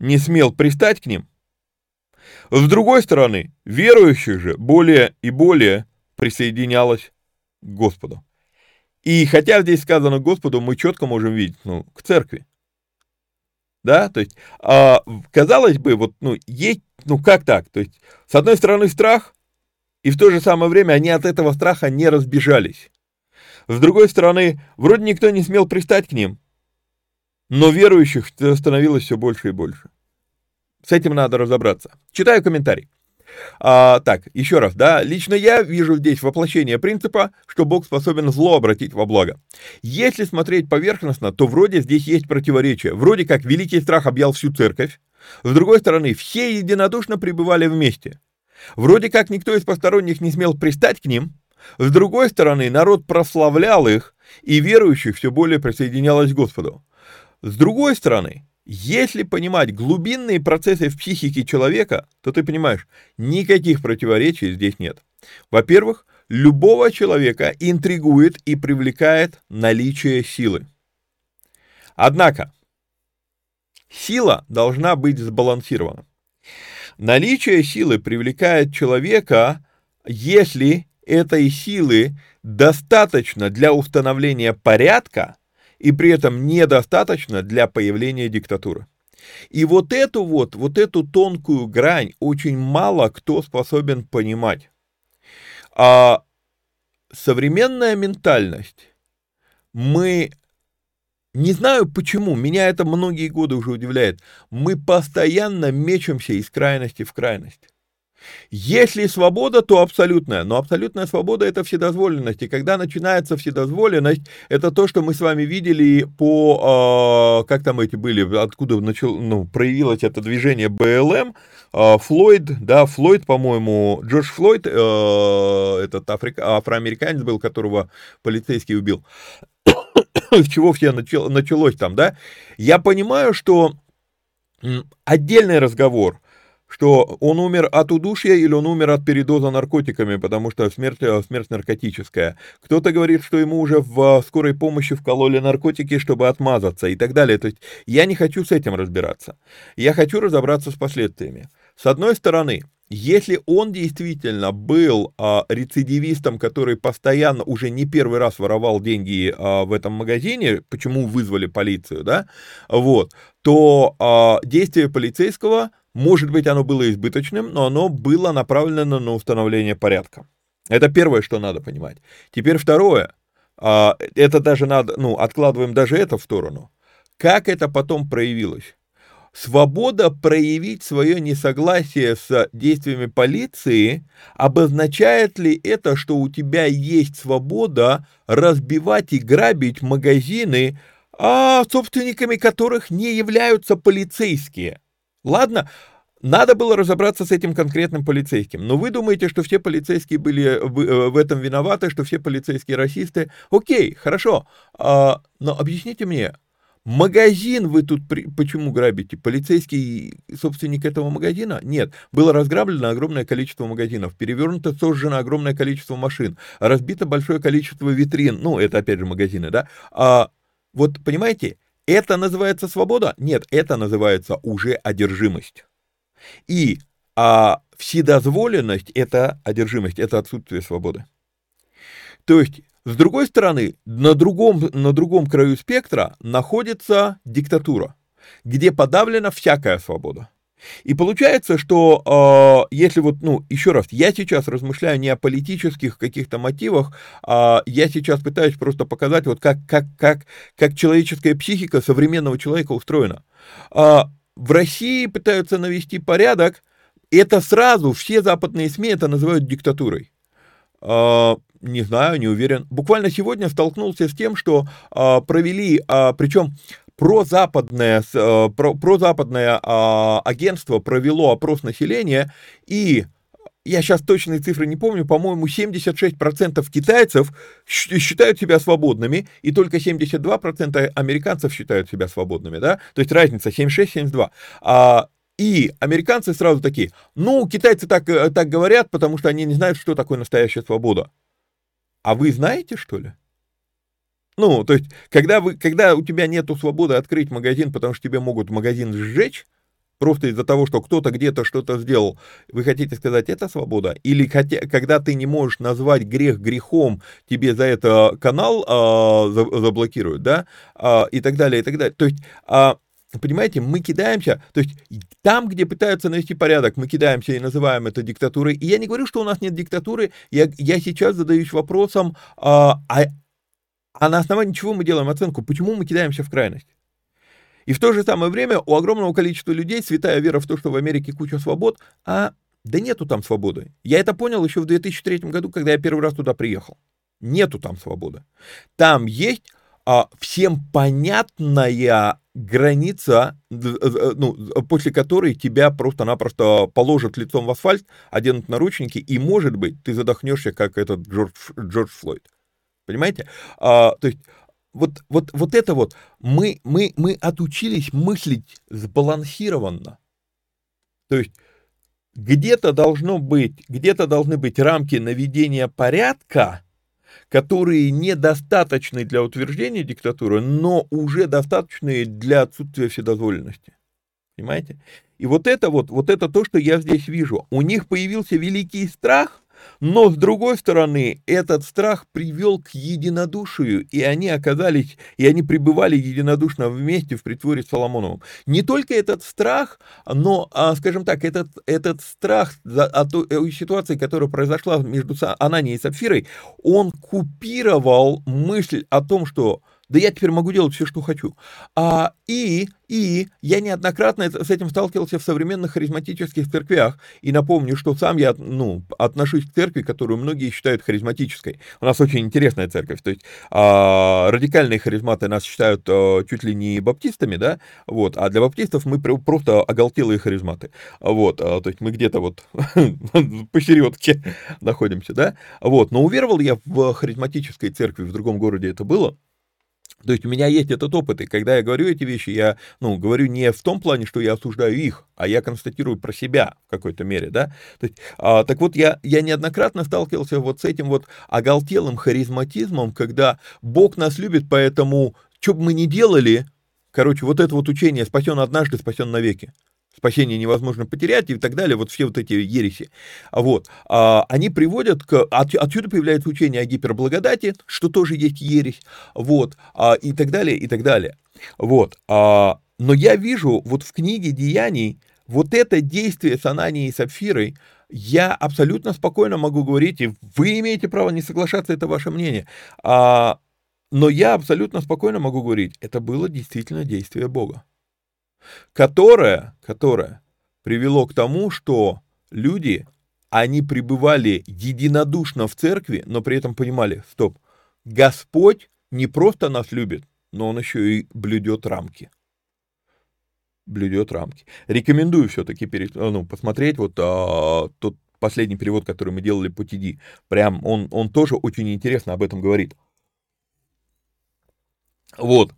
не смел пристать к ним. С другой стороны, верующих же более и более присоединялось к Господу. И хотя здесь сказано Господу, мы четко можем видеть, ну, к церкви. Да, то есть, а, казалось бы, вот, ну, есть, ну, как так? То есть, с одной стороны, страх, и в то же самое время они от этого страха не разбежались. С другой стороны, вроде никто не смел пристать к ним, но верующих становилось все больше и больше. С этим надо разобраться. Читаю комментарий. А, так, еще раз, да, лично я вижу здесь воплощение принципа, что Бог способен зло обратить во благо. Если смотреть поверхностно, то вроде здесь есть противоречие. Вроде как великий страх объял всю церковь, с другой стороны, все единодушно пребывали вместе. Вроде как никто из посторонних не смел пристать к ним, с другой стороны, народ прославлял их, и верующих все более присоединялось к Господу. С другой стороны, если понимать глубинные процессы в психике человека, то ты понимаешь, никаких противоречий здесь нет. Во-первых, любого человека интригует и привлекает наличие силы. Однако, сила должна быть сбалансирована. Наличие силы привлекает человека, если этой силы достаточно для установления порядка и при этом недостаточно для появления диктатуры. И вот эту вот, вот эту тонкую грань очень мало кто способен понимать. А современная ментальность, мы, не знаю почему, меня это многие годы уже удивляет, мы постоянно мечемся из крайности в крайность. Если свобода, то абсолютная. Но абсолютная свобода – это вседозволенность. И когда начинается вседозволенность, это то, что мы с вами видели по, э, как там эти были, откуда начал, ну, проявилось это движение БЛМ, э, Флойд, да, Флойд, по-моему, Джордж Флойд, э, этот африка, афроамериканец был, которого полицейский убил. [COUGHS] С чего все начало, началось там, да? Я понимаю, что отдельный разговор – что он умер от удушья или он умер от передоза наркотиками, потому что смерть, э, смерть наркотическая. Кто-то говорит, что ему уже в скорой помощи вкололи наркотики, чтобы отмазаться и так далее. То есть я не хочу с этим разбираться. Я хочу разобраться с последствиями. С одной стороны, если он действительно был а, рецидивистом, который постоянно уже не первый раз воровал деньги а, в этом магазине, почему вызвали полицию, да, вот, то а, действие полицейского может быть, оно было избыточным, но оно было направлено на установление порядка. Это первое, что надо понимать. Теперь второе. А, это даже надо, ну, откладываем даже это в сторону. Как это потом проявилось? Свобода проявить свое несогласие с действиями полиции, обозначает ли это, что у тебя есть свобода разбивать и грабить магазины, а собственниками которых не являются полицейские? Ладно, надо было разобраться с этим конкретным полицейским. Но вы думаете, что все полицейские были э, в этом виноваты, что все полицейские расисты? Окей, хорошо. А, но объясните мне, магазин вы тут при... почему грабите? Полицейский собственник этого магазина? Нет. Было разграблено огромное количество магазинов, перевернуто, сожжено огромное количество машин, разбито большое количество витрин. Ну, это опять же магазины, да? А, вот понимаете, это называется свобода? Нет, это называется уже одержимость. И а вседозволенность – это одержимость, это отсутствие свободы. То есть, с другой стороны, на другом, на другом краю спектра находится диктатура, где подавлена всякая свобода. И получается, что э, если вот, ну, еще раз, я сейчас размышляю не о политических каких-то мотивах, а я сейчас пытаюсь просто показать, вот как, как, как, как человеческая психика современного человека устроена. Э, в России пытаются навести порядок, это сразу, все западные СМИ это называют диктатурой. Э, не знаю, не уверен. Буквально сегодня столкнулся с тем, что э, провели, э, причем прозападное, э, про, прозападное э, агентство провело опрос населения, и я сейчас точные цифры не помню, по-моему, 76% китайцев считают себя свободными, и только 72% американцев считают себя свободными, да, то есть разница 76-72. А, и американцы сразу такие, ну, китайцы так, э, так говорят, потому что они не знают, что такое настоящая свобода. А вы знаете, что ли? Ну, то есть, когда, вы, когда у тебя нет свободы открыть магазин, потому что тебе могут магазин сжечь, просто из-за того, что кто-то где-то что-то сделал, вы хотите сказать, это свобода? Или хотя, когда ты не можешь назвать грех грехом, тебе за это канал а, заблокируют, да, а, и так далее, и так далее. То есть, а, Понимаете, мы кидаемся, то есть там, где пытаются навести порядок, мы кидаемся и называем это диктатурой. И я не говорю, что у нас нет диктатуры, я, я сейчас задаюсь вопросом, а, а, а на основании чего мы делаем оценку? Почему мы кидаемся в крайность? И в то же самое время у огромного количества людей святая вера в то, что в Америке куча свобод, а да нету там свободы. Я это понял еще в 2003 году, когда я первый раз туда приехал. Нету там свободы. Там есть а, всем понятная граница, ну, после которой тебя просто-напросто положат лицом в асфальт, оденут наручники, и, может быть, ты задохнешься, как этот Джордж, Джордж Флойд. Понимаете? А, то есть вот, вот, вот это вот, мы, мы, мы отучились мыслить сбалансированно. То есть где-то должно быть, где-то должны быть рамки наведения порядка, которые недостаточны для утверждения диктатуры, но уже достаточны для отсутствия вседозволенности. Понимаете? И вот это вот, вот это то, что я здесь вижу. У них появился великий страх, но, с другой стороны, этот страх привел к единодушию, и они оказались, и они пребывали единодушно вместе в притворе Соломоновым. Не только этот страх, но, а, скажем так, этот, этот страх от ситуации, которая произошла между Ананией и Сапфирой, он купировал мысль о том, что да я теперь могу делать все, что хочу. А, и, и я неоднократно с этим сталкивался в современных харизматических церквях. И напомню, что сам я ну, отношусь к церкви, которую многие считают харизматической. У нас очень интересная церковь. То есть а, радикальные харизматы нас считают а, чуть ли не баптистами, да, вот, а для баптистов мы просто оголтелые харизматы. Вот, а, то есть мы где-то вот [LAUGHS] посередке находимся, да. Вот, но уверовал я в харизматической церкви, в другом городе это было. То есть у меня есть этот опыт, и когда я говорю эти вещи, я, ну, говорю не в том плане, что я осуждаю их, а я констатирую про себя в какой-то мере, да. То есть, а, так вот, я, я неоднократно сталкивался вот с этим вот оголтелым харизматизмом, когда Бог нас любит, поэтому, что бы мы ни делали, короче, вот это вот учение «спасен однажды, спасен навеки» спасение невозможно потерять и так далее, вот все вот эти ереси, вот, а, они приводят к, от, отсюда появляется учение о гиперблагодати, что тоже есть ересь, вот, а, и так далее, и так далее, вот, а, но я вижу вот в книге Деяний вот это действие с Ананией и Сапфирой, я абсолютно спокойно могу говорить, и вы имеете право не соглашаться, это ваше мнение, а, но я абсолютно спокойно могу говорить, это было действительно действие Бога которое, которое привело к тому, что люди, они пребывали единодушно в церкви, но при этом понимали, стоп, Господь не просто нас любит, но Он еще и блюдет рамки. Блюдет рамки. Рекомендую все-таки перед, ну, посмотреть вот а, тот последний перевод, который мы делали по TD. Прям он, он тоже очень интересно об этом говорит. Вот.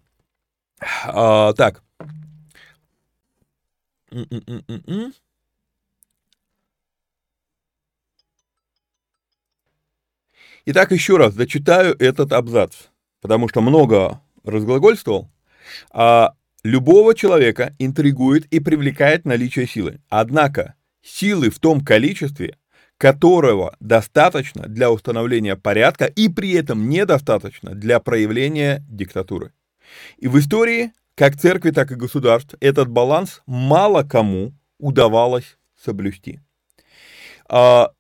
А, так. Итак, еще раз зачитаю этот абзац, потому что много разглагольствовал. А, любого человека интригует и привлекает наличие силы. Однако силы в том количестве, которого достаточно для установления порядка и при этом недостаточно для проявления диктатуры. И в истории как церкви, так и государств, этот баланс мало кому удавалось соблюсти. А,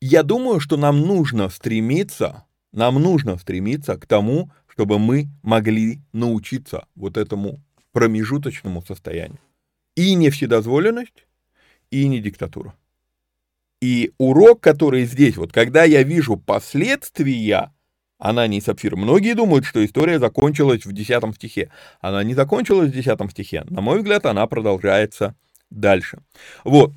я думаю, что нам нужно стремиться, нам нужно стремиться к тому, чтобы мы могли научиться вот этому промежуточному состоянию. И не вседозволенность, и не диктатура. И урок, который здесь, вот когда я вижу последствия она не сапфир. Многие думают, что история закончилась в 10 стихе. Она не закончилась в 10 стихе. На мой взгляд, она продолжается дальше. Вот.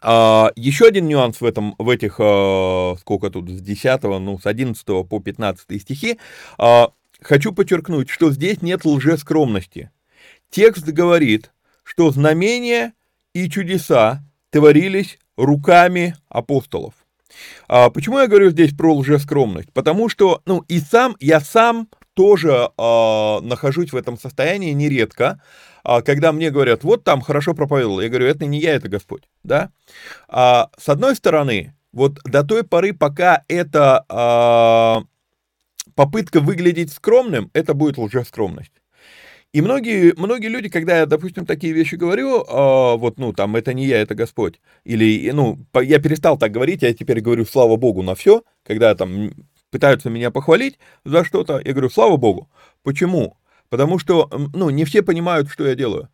А, еще один нюанс в, этом, в этих, а, сколько тут, с 10, ну, с 11 по 15 стихи. А, хочу подчеркнуть, что здесь нет лжескромности. Текст говорит, что знамения и чудеса творились руками апостолов. А почему я говорю здесь про лжескромность? Потому что, ну, и сам, я сам тоже а, нахожусь в этом состоянии нередко, а, когда мне говорят, вот там хорошо проповедовал, я говорю, это не я, это Господь, да? А, с одной стороны, вот до той поры, пока это а, попытка выглядеть скромным, это будет лжескромность. И многие, многие люди, когда я, допустим, такие вещи говорю, э, вот, ну, там, это не я, это Господь, или, ну, я перестал так говорить, я теперь говорю, слава Богу, на все, когда там пытаются меня похвалить за что-то, я говорю, слава Богу. Почему? Потому что, ну, не все понимают, что я делаю.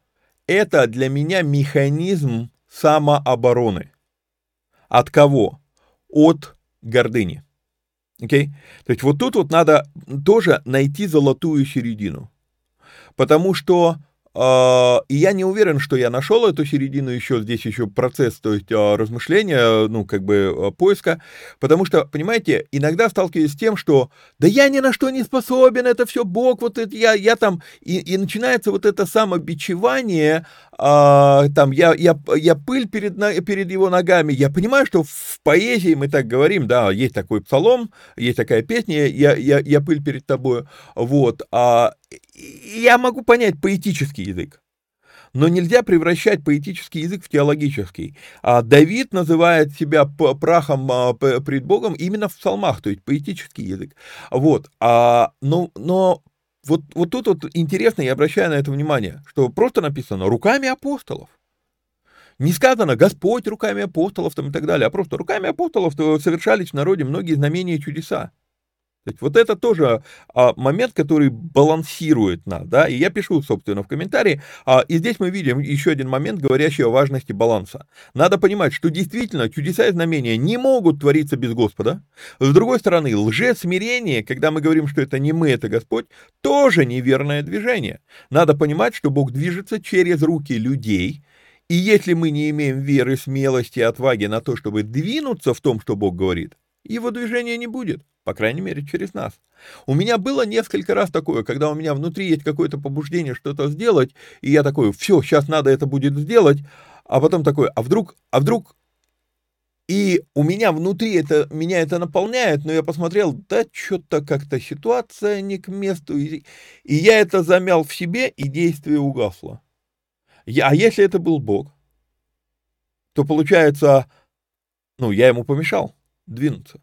Это для меня механизм самообороны. От кого? От гордыни. Окей? Okay? То есть вот тут вот надо тоже найти золотую середину потому что Uh, и я не уверен, что я нашел эту середину еще, здесь еще процесс, то есть uh, размышления, ну, как бы uh, поиска, потому что, понимаете, иногда сталкиваюсь с тем, что да я ни на что не способен, это все Бог, вот это я, я там, и, и начинается вот это самобичевание, там, я, я, я пыль перед, перед его ногами, я понимаю, что в поэзии мы так говорим, да, есть такой псалом, есть такая песня, я, я, я пыль перед тобой, вот, а я могу понять поэтический язык, но нельзя превращать поэтический язык в теологический. А Давид называет себя прахом а, пред Богом именно в псалмах, то есть поэтический язык. Вот. А, но, но вот, вот тут вот интересно, я обращаю на это внимание, что просто написано «руками апостолов». Не сказано «Господь руками апостолов» там и так далее, а просто руками апостолов совершались в народе многие знамения и чудеса. Вот это тоже а, момент, который балансирует нас, да, и я пишу, собственно, в комментарии, а, и здесь мы видим еще один момент, говорящий о важности баланса. Надо понимать, что действительно чудеса и знамения не могут твориться без Господа. С другой стороны, лжесмирение, когда мы говорим, что это не мы, это Господь, тоже неверное движение. Надо понимать, что Бог движется через руки людей, и если мы не имеем веры, смелости отваги на то, чтобы двинуться в том, что Бог говорит, его движения не будет, по крайней мере, через нас. У меня было несколько раз такое, когда у меня внутри есть какое-то побуждение что-то сделать, и я такой, все, сейчас надо это будет сделать, а потом такой, а вдруг, а вдруг и у меня внутри это, меня это наполняет, но я посмотрел, да, что-то как-то ситуация не к месту, и, и я это замял в себе, и действие угасло. Я, а если это был Бог, то получается, ну, я ему помешал двинуться.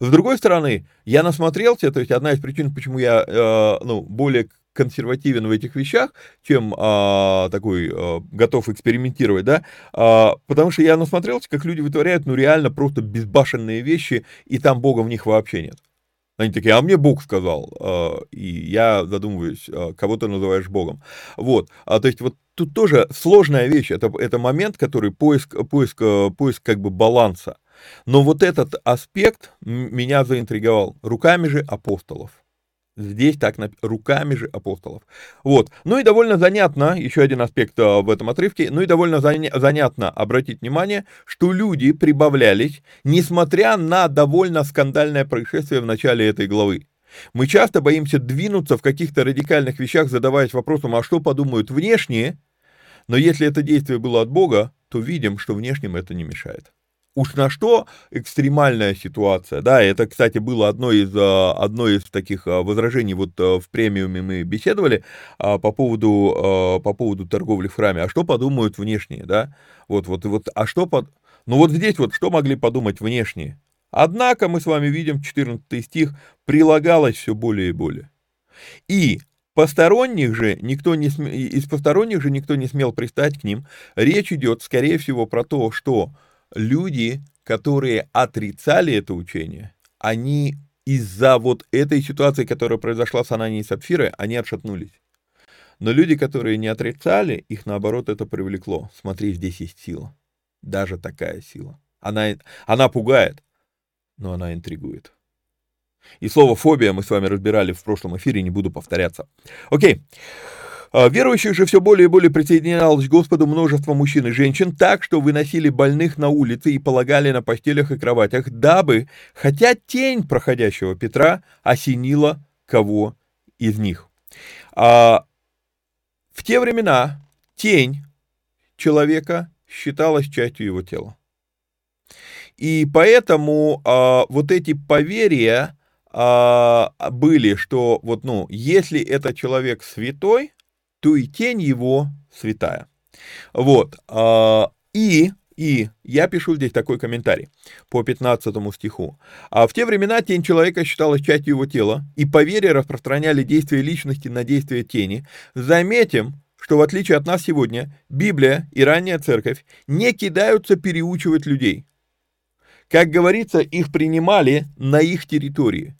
С другой стороны, я насмотрелся, то есть одна из причин, почему я э, ну, более консервативен в этих вещах, чем э, такой э, готов экспериментировать, да, э, потому что я насмотрелся, как люди вытворяют, ну, реально просто безбашенные вещи, и там Бога в них вообще нет. Они такие, а мне Бог сказал, э, и я задумываюсь, э, кого ты называешь Богом. Вот, а, то есть вот тут тоже сложная вещь, это, это момент, который поиск, поиск, э, поиск как бы баланса. Но вот этот аспект меня заинтриговал. Руками же апостолов. Здесь так, руками же апостолов. Вот. Ну и довольно занятно, еще один аспект а, в этом отрывке, ну и довольно занятно обратить внимание, что люди прибавлялись, несмотря на довольно скандальное происшествие в начале этой главы. Мы часто боимся двинуться в каких-то радикальных вещах, задаваясь вопросом, а что подумают внешние, но если это действие было от Бога, то видим, что внешним это не мешает. Уж на что экстремальная ситуация, да, это, кстати, было одно из, а, одно из таких а, возражений, вот а, в премиуме мы беседовали по поводу, по поводу торговли в храме, а что подумают внешние, да, вот, вот, вот, а что под... Ну вот здесь вот что могли подумать внешние? Однако мы с вами видим, 14 стих, прилагалось все более и более. И Посторонних же никто не см... из посторонних же никто не смел пристать к ним. Речь идет, скорее всего, про то, что люди, которые отрицали это учение, они из-за вот этой ситуации, которая произошла с Ананией и Сапфирой, они отшатнулись. Но люди, которые не отрицали, их наоборот это привлекло. Смотри, здесь есть сила. Даже такая сила. Она, она пугает, но она интригует. И слово «фобия» мы с вами разбирали в прошлом эфире, не буду повторяться. Окей. А, верующих же все более и более присоединялось к Господу множество мужчин и женщин, так что выносили больных на улицы и полагали на постелях и кроватях, дабы, хотя тень проходящего Петра осенила кого из них. А, в те времена тень человека считалась частью его тела. И поэтому а, вот эти поверья а, были, что вот, ну, если это человек святой, то и тень его святая. Вот. А, и, и я пишу здесь такой комментарий по 15 стиху. А в те времена тень человека считалась частью его тела, и по вере распространяли действия личности на действия тени. Заметим, что в отличие от нас сегодня, Библия и ранняя церковь не кидаются переучивать людей. Как говорится, их принимали на их территории.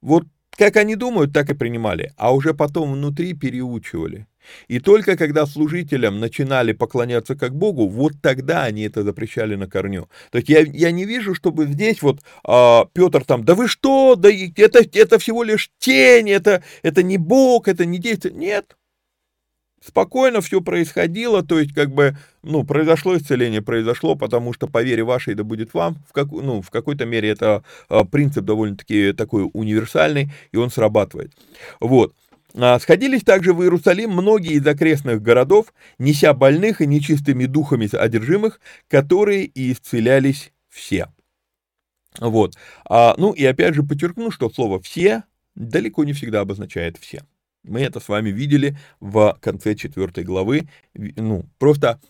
Вот как они думают, так и принимали, а уже потом внутри переучивали. И только когда служителям начинали поклоняться как Богу, вот тогда они это запрещали на корню. То есть я, я не вижу, чтобы здесь вот а, Петр там, да вы что, да это, это всего лишь тень, это, это не Бог, это не действие. Нет, спокойно все происходило, то есть как бы, ну, произошло исцеление, произошло, потому что по вере вашей да будет вам, в, как, ну, в какой-то мере это а, принцип довольно-таки такой универсальный, и он срабатывает. Вот. А, сходились также в Иерусалим многие из окрестных городов, неся больных и нечистыми духами одержимых, которые и исцелялись все. Вот. А, ну и опять же подчеркну, что слово «все» далеко не всегда обозначает «все». Мы это с вами видели в конце четвертой главы. Ну, просто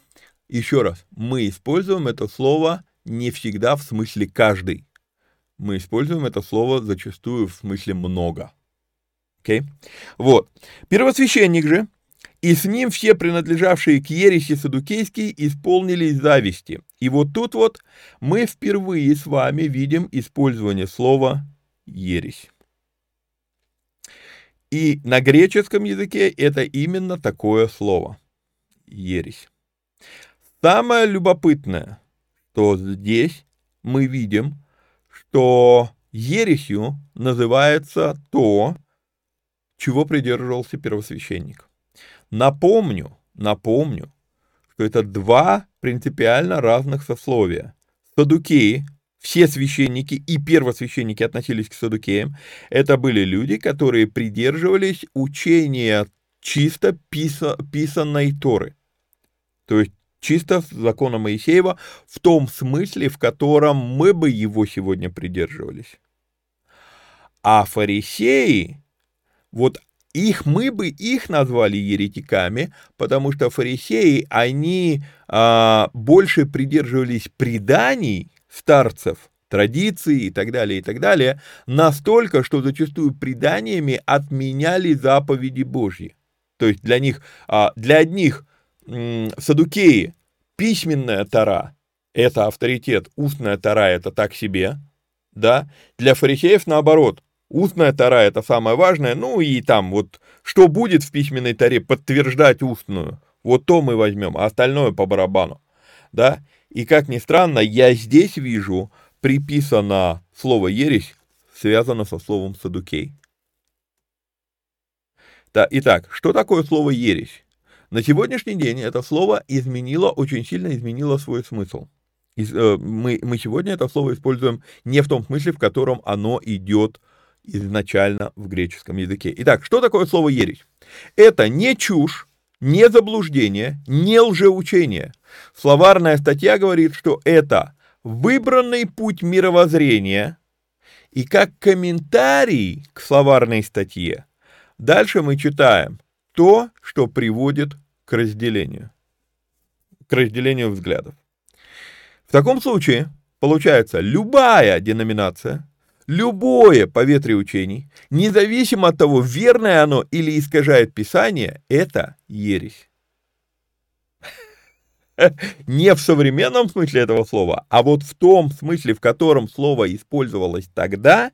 еще раз, мы используем это слово не всегда в смысле каждый. Мы используем это слово зачастую в смысле много. Окей? Okay? Вот. Первосвященник же, и с ним все принадлежавшие к ереси садукейской исполнились зависти. И вот тут вот мы впервые с вами видим использование слова ересь. И на греческом языке это именно такое слово – ересь. Самое любопытное, что здесь мы видим, что ересью называется то, чего придерживался первосвященник. Напомню, напомню, что это два принципиально разных сословия. Садукеи все священники и первосвященники относились к садукеям, это были люди, которые придерживались учения чисто писа, писанной Торы. То есть чисто закона Моисеева в том смысле, в котором мы бы его сегодня придерживались. А фарисеи, вот их мы бы их назвали еретиками, потому что фарисеи, они а, больше придерживались преданий, старцев, традиции и так далее, и так далее, настолько, что зачастую преданиями отменяли заповеди Божьи. То есть для них, а, для одних садукеи письменная тара – это авторитет, устная тара – это так себе, да, для фарисеев наоборот, устная тара – это самое важное, ну и там вот, что будет в письменной таре, подтверждать устную, вот то мы возьмем, а остальное по барабану, да, и как ни странно, я здесь вижу приписано слово «ересь», связано со словом «садукей». Итак, что такое слово «ересь»? На сегодняшний день это слово изменило, очень сильно изменило свой смысл. Э, мы, мы сегодня это слово используем не в том смысле, в котором оно идет изначально в греческом языке. Итак, что такое слово «ересь»? Это не чушь, не заблуждение, не лжеучение. Словарная статья говорит, что это выбранный путь мировоззрения, и как комментарий к словарной статье дальше мы читаем то, что приводит к разделению, к разделению взглядов. В таком случае получается любая деноминация, любое поветрие учений, независимо от того, верное оно или искажает Писание, это ересь. [LAUGHS] Не в современном смысле этого слова, а вот в том смысле, в котором слово использовалось тогда,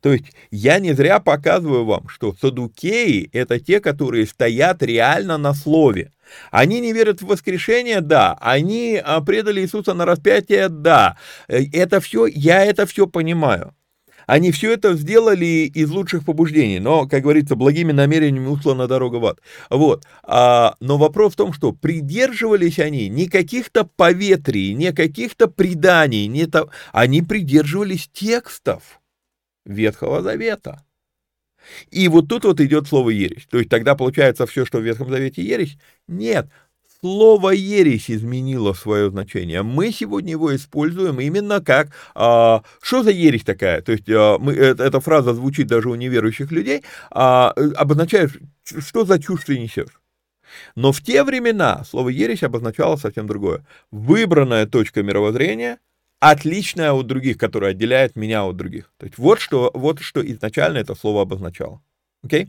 то есть я не зря показываю вам, что садукеи — это те, которые стоят реально на слове. Они не верят в воскрешение, да. Они а, предали Иисуса на распятие, да. Э, это все, я это все понимаю. Они все это сделали из лучших побуждений, но, как говорится, благими намерениями услана дорога в ад. Вот. А, но вопрос в том, что придерживались они не каких-то поветрий, не каких-то преданий, не то... они придерживались текстов Ветхого Завета. И вот тут вот идет слово ересь. То есть тогда получается все, что в Ветхом Завете ересь? Нет, слово ересь изменило свое значение. Мы сегодня его используем именно как а, что за ересь такая? То есть а, мы, это, эта фраза звучит даже у неверующих людей, а, обозначает, что за чушь ты несешь. Но в те времена слово ересь обозначало совсем другое. Выбранная точка мировоззрения – отличная от других, которая отделяет меня от других. То есть вот что, вот что изначально это слово обозначало. Окей? Okay?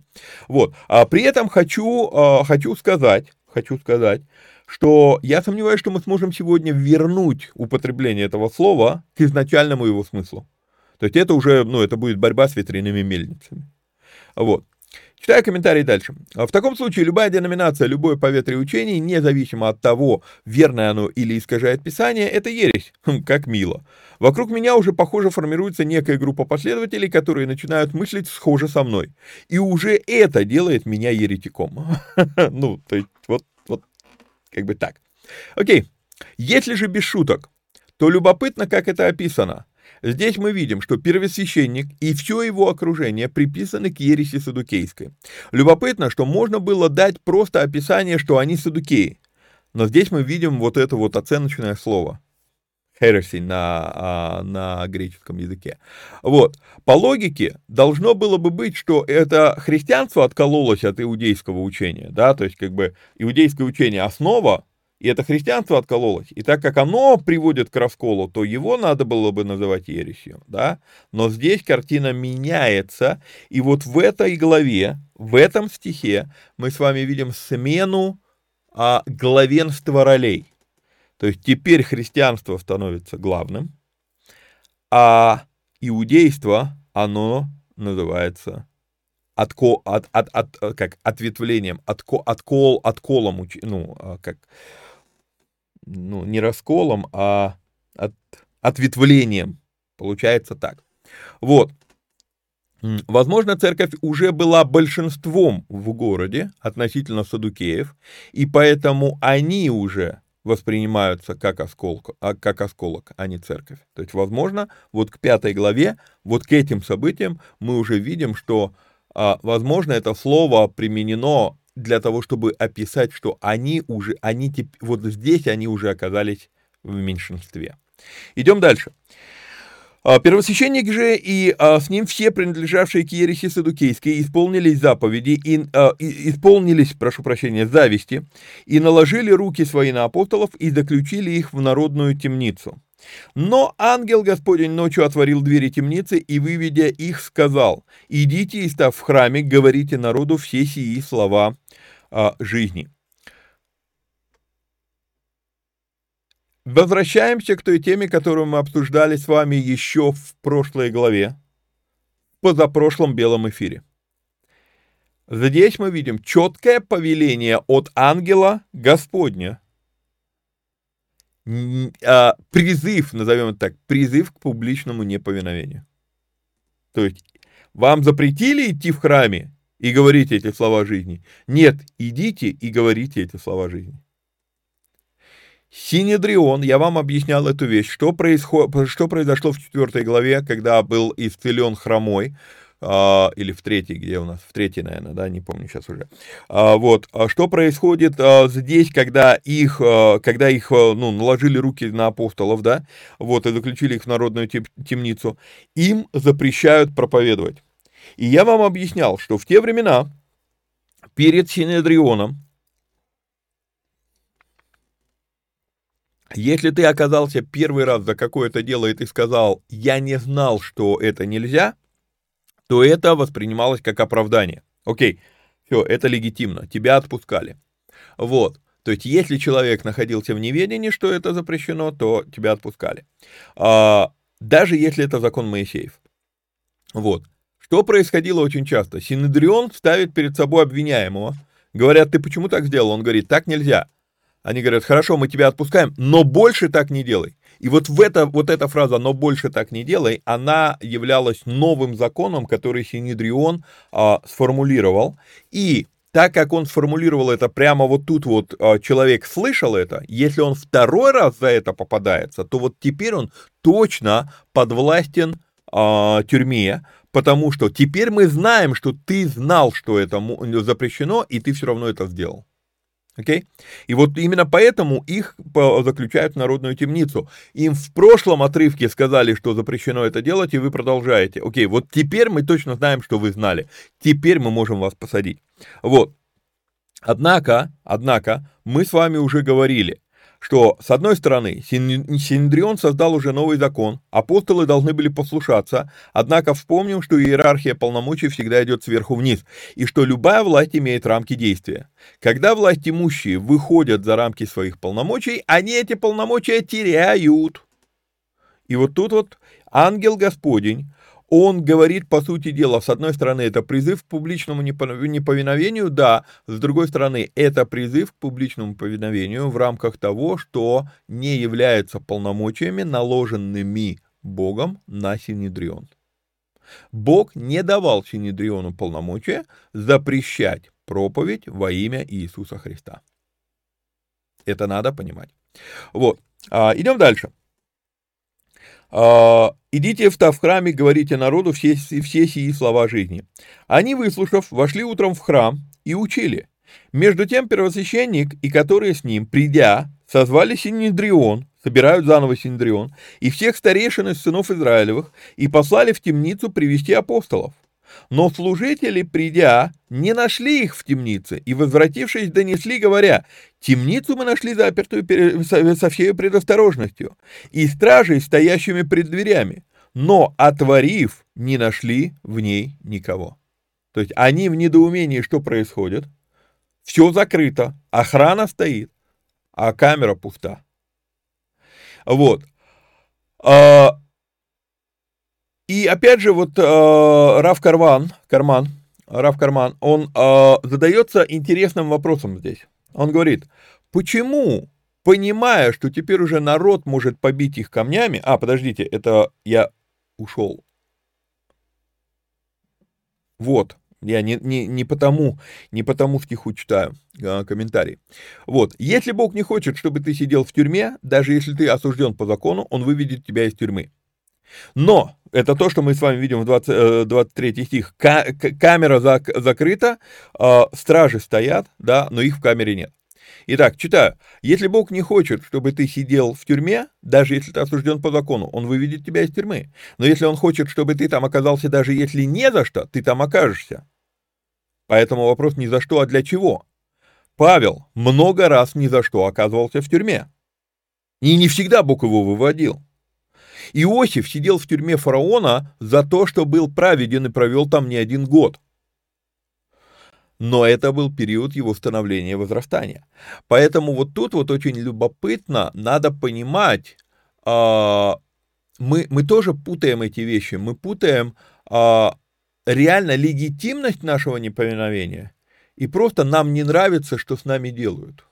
Вот. А при этом хочу, а, хочу сказать, хочу сказать, что я сомневаюсь, что мы сможем сегодня вернуть употребление этого слова к изначальному его смыслу. То есть это уже, ну, это будет борьба с ветряными мельницами. Вот. Читаю комментарий дальше. В таком случае любая деноминация, любое поветрие учений, независимо от того, верное оно или искажает Писание, это ересь. Хм, как мило. Вокруг меня уже, похоже, формируется некая группа последователей, которые начинают мыслить схоже со мной. И уже это делает меня еретиком. [LAUGHS] Ну, то есть, вот, вот, как бы так. Окей. Если же без шуток, то любопытно, как это описано. Здесь мы видим, что первосвященник и все его окружение приписаны к ереси садукейской. Любопытно, что можно было дать просто описание, что они садукеи. Но здесь мы видим вот это вот оценочное слово. Heresy на, а, на греческом языке. Вот. По логике должно было бы быть, что это христианство откололось от иудейского учения, да, то есть как бы иудейское учение основа, и это христианство откололось. И так как оно приводит к расколу, то его надо было бы называть ересью, да? Но здесь картина меняется, и вот в этой главе, в этом стихе мы с вами видим смену а, главенства ролей. То есть теперь христианство становится главным, а иудейство, оно называется отко, от, от, от, как ответвлением, отко, откол, отколом, ну, а, как ну, не расколом, а от, ответвлением. Получается так. Вот. Возможно, церковь уже была большинством в городе относительно садукеев, и поэтому они уже воспринимаются как осколок, а, как осколок, а не церковь. То есть, возможно, вот к пятой главе, вот к этим событиям мы уже видим, что, а, возможно, это слово применено для того, чтобы описать, что они уже, они вот здесь они уже оказались в меньшинстве. Идем дальше. А, первосвященник же и а, с ним все принадлежавшие к ереси Садукейской исполнились заповеди, и, а, и, исполнились, прошу прощения, зависти, и наложили руки свои на апостолов и заключили их в народную темницу. Но ангел Господень ночью отворил двери темницы и, выведя их, сказал, «Идите и, став в храме, говорите народу все сии слова а, жизни». Возвращаемся к той теме, которую мы обсуждали с вами еще в прошлой главе, позапрошлом белом эфире. Здесь мы видим четкое повеление от ангела Господня – а, призыв, назовем это так, призыв к публичному неповиновению. То есть вам запретили идти в храме и говорить эти слова жизни? Нет, идите и говорите эти слова жизни. Синедрион, я вам объяснял эту вещь, что, происход... что произошло в четвертой главе, когда был исцелен хромой, или в третьей, где у нас, в третьей, наверное, да, не помню сейчас уже. А, вот, а что происходит здесь, когда их, когда их, ну, наложили руки на апостолов, да, вот, и заключили их в народную темницу, им запрещают проповедовать. И я вам объяснял, что в те времена, перед Синедрионом, Если ты оказался первый раз за какое-то дело, и ты сказал, я не знал, что это нельзя, то это воспринималось как оправдание. Окей, все, это легитимно, тебя отпускали. Вот. То есть, если человек находился в неведении, что это запрещено, то тебя отпускали. А, даже если это закон Моисеев. Вот. Что происходило очень часто? Синедрион ставит перед собой обвиняемого. Говорят, ты почему так сделал? Он говорит, так нельзя. Они говорят, хорошо, мы тебя отпускаем, но больше так не делай. И вот, в это, вот эта фраза «но больше так не делай», она являлась новым законом, который Синедрион а, сформулировал. И так как он сформулировал это прямо вот тут вот, а, человек слышал это, если он второй раз за это попадается, то вот теперь он точно подвластен а, тюрьме, потому что теперь мы знаем, что ты знал, что это запрещено, и ты все равно это сделал. Okay? И вот именно поэтому их заключают в народную темницу. Им в прошлом отрывке сказали, что запрещено это делать, и вы продолжаете. Окей, okay, вот теперь мы точно знаем, что вы знали. Теперь мы можем вас посадить. Вот. Однако, однако, мы с вами уже говорили, что, с одной стороны, Синдрион создал уже новый закон, апостолы должны были послушаться, однако вспомним, что иерархия полномочий всегда идет сверху вниз, и что любая власть имеет рамки действия. Когда власть имущие выходят за рамки своих полномочий, они эти полномочия теряют. И вот тут вот ангел Господень он говорит, по сути дела, с одной стороны, это призыв к публичному неповиновению, да, с другой стороны, это призыв к публичному повиновению в рамках того, что не является полномочиями, наложенными Богом на Синедрион. Бог не давал Синедриону полномочия запрещать проповедь во имя Иисуса Христа. Это надо понимать. Вот. А, идем дальше. А, «Идите, в храме, говорите народу все, все сии слова жизни». Они, выслушав, вошли утром в храм и учили. Между тем первосвященник и которые с ним, придя, созвали Синедрион, собирают заново Синедрион, и всех старейшин из сынов Израилевых, и послали в темницу привести апостолов. Но служители, придя, не нашли их в темнице, и, возвратившись, донесли, говоря, «Темницу мы нашли запертую со всей предосторожностью, и стражей, стоящими пред дверями, но, отворив, не нашли в ней никого». То есть они в недоумении, что происходит. Все закрыто, охрана стоит, а камера пуста. Вот. А, и опять же, вот э, Раф Карван, Карман, Раф Карман, он э, задается интересным вопросом здесь. Он говорит, почему, понимая, что теперь уже народ может побить их камнями, а, подождите, это я ушел. Вот, я не, не, не, потому, не потому стиху читаю а, комментарий. Вот. Если Бог не хочет, чтобы ты сидел в тюрьме, даже если ты осужден по закону, Он выведет тебя из тюрьмы. Но это то, что мы с вами видим в 20, 23 э, стих. камера зак, закрыта, э, стражи стоят, да, но их в камере нет. Итак, читаю. Если Бог не хочет, чтобы ты сидел в тюрьме, даже если ты осужден по закону, Он выведет тебя из тюрьмы. Но если Он хочет, чтобы ты там оказался, даже если не за что, ты там окажешься. Поэтому вопрос не за что, а для чего. Павел много раз ни за что оказывался в тюрьме. И не всегда Бог его выводил. Иосиф сидел в тюрьме фараона за то, что был праведен и провел там не один год. Но это был период его становления и возрастания. Поэтому вот тут вот очень любопытно, надо понимать, э, мы, мы тоже путаем эти вещи, мы путаем э, реально легитимность нашего неповиновения и просто нам не нравится, что с нами делают.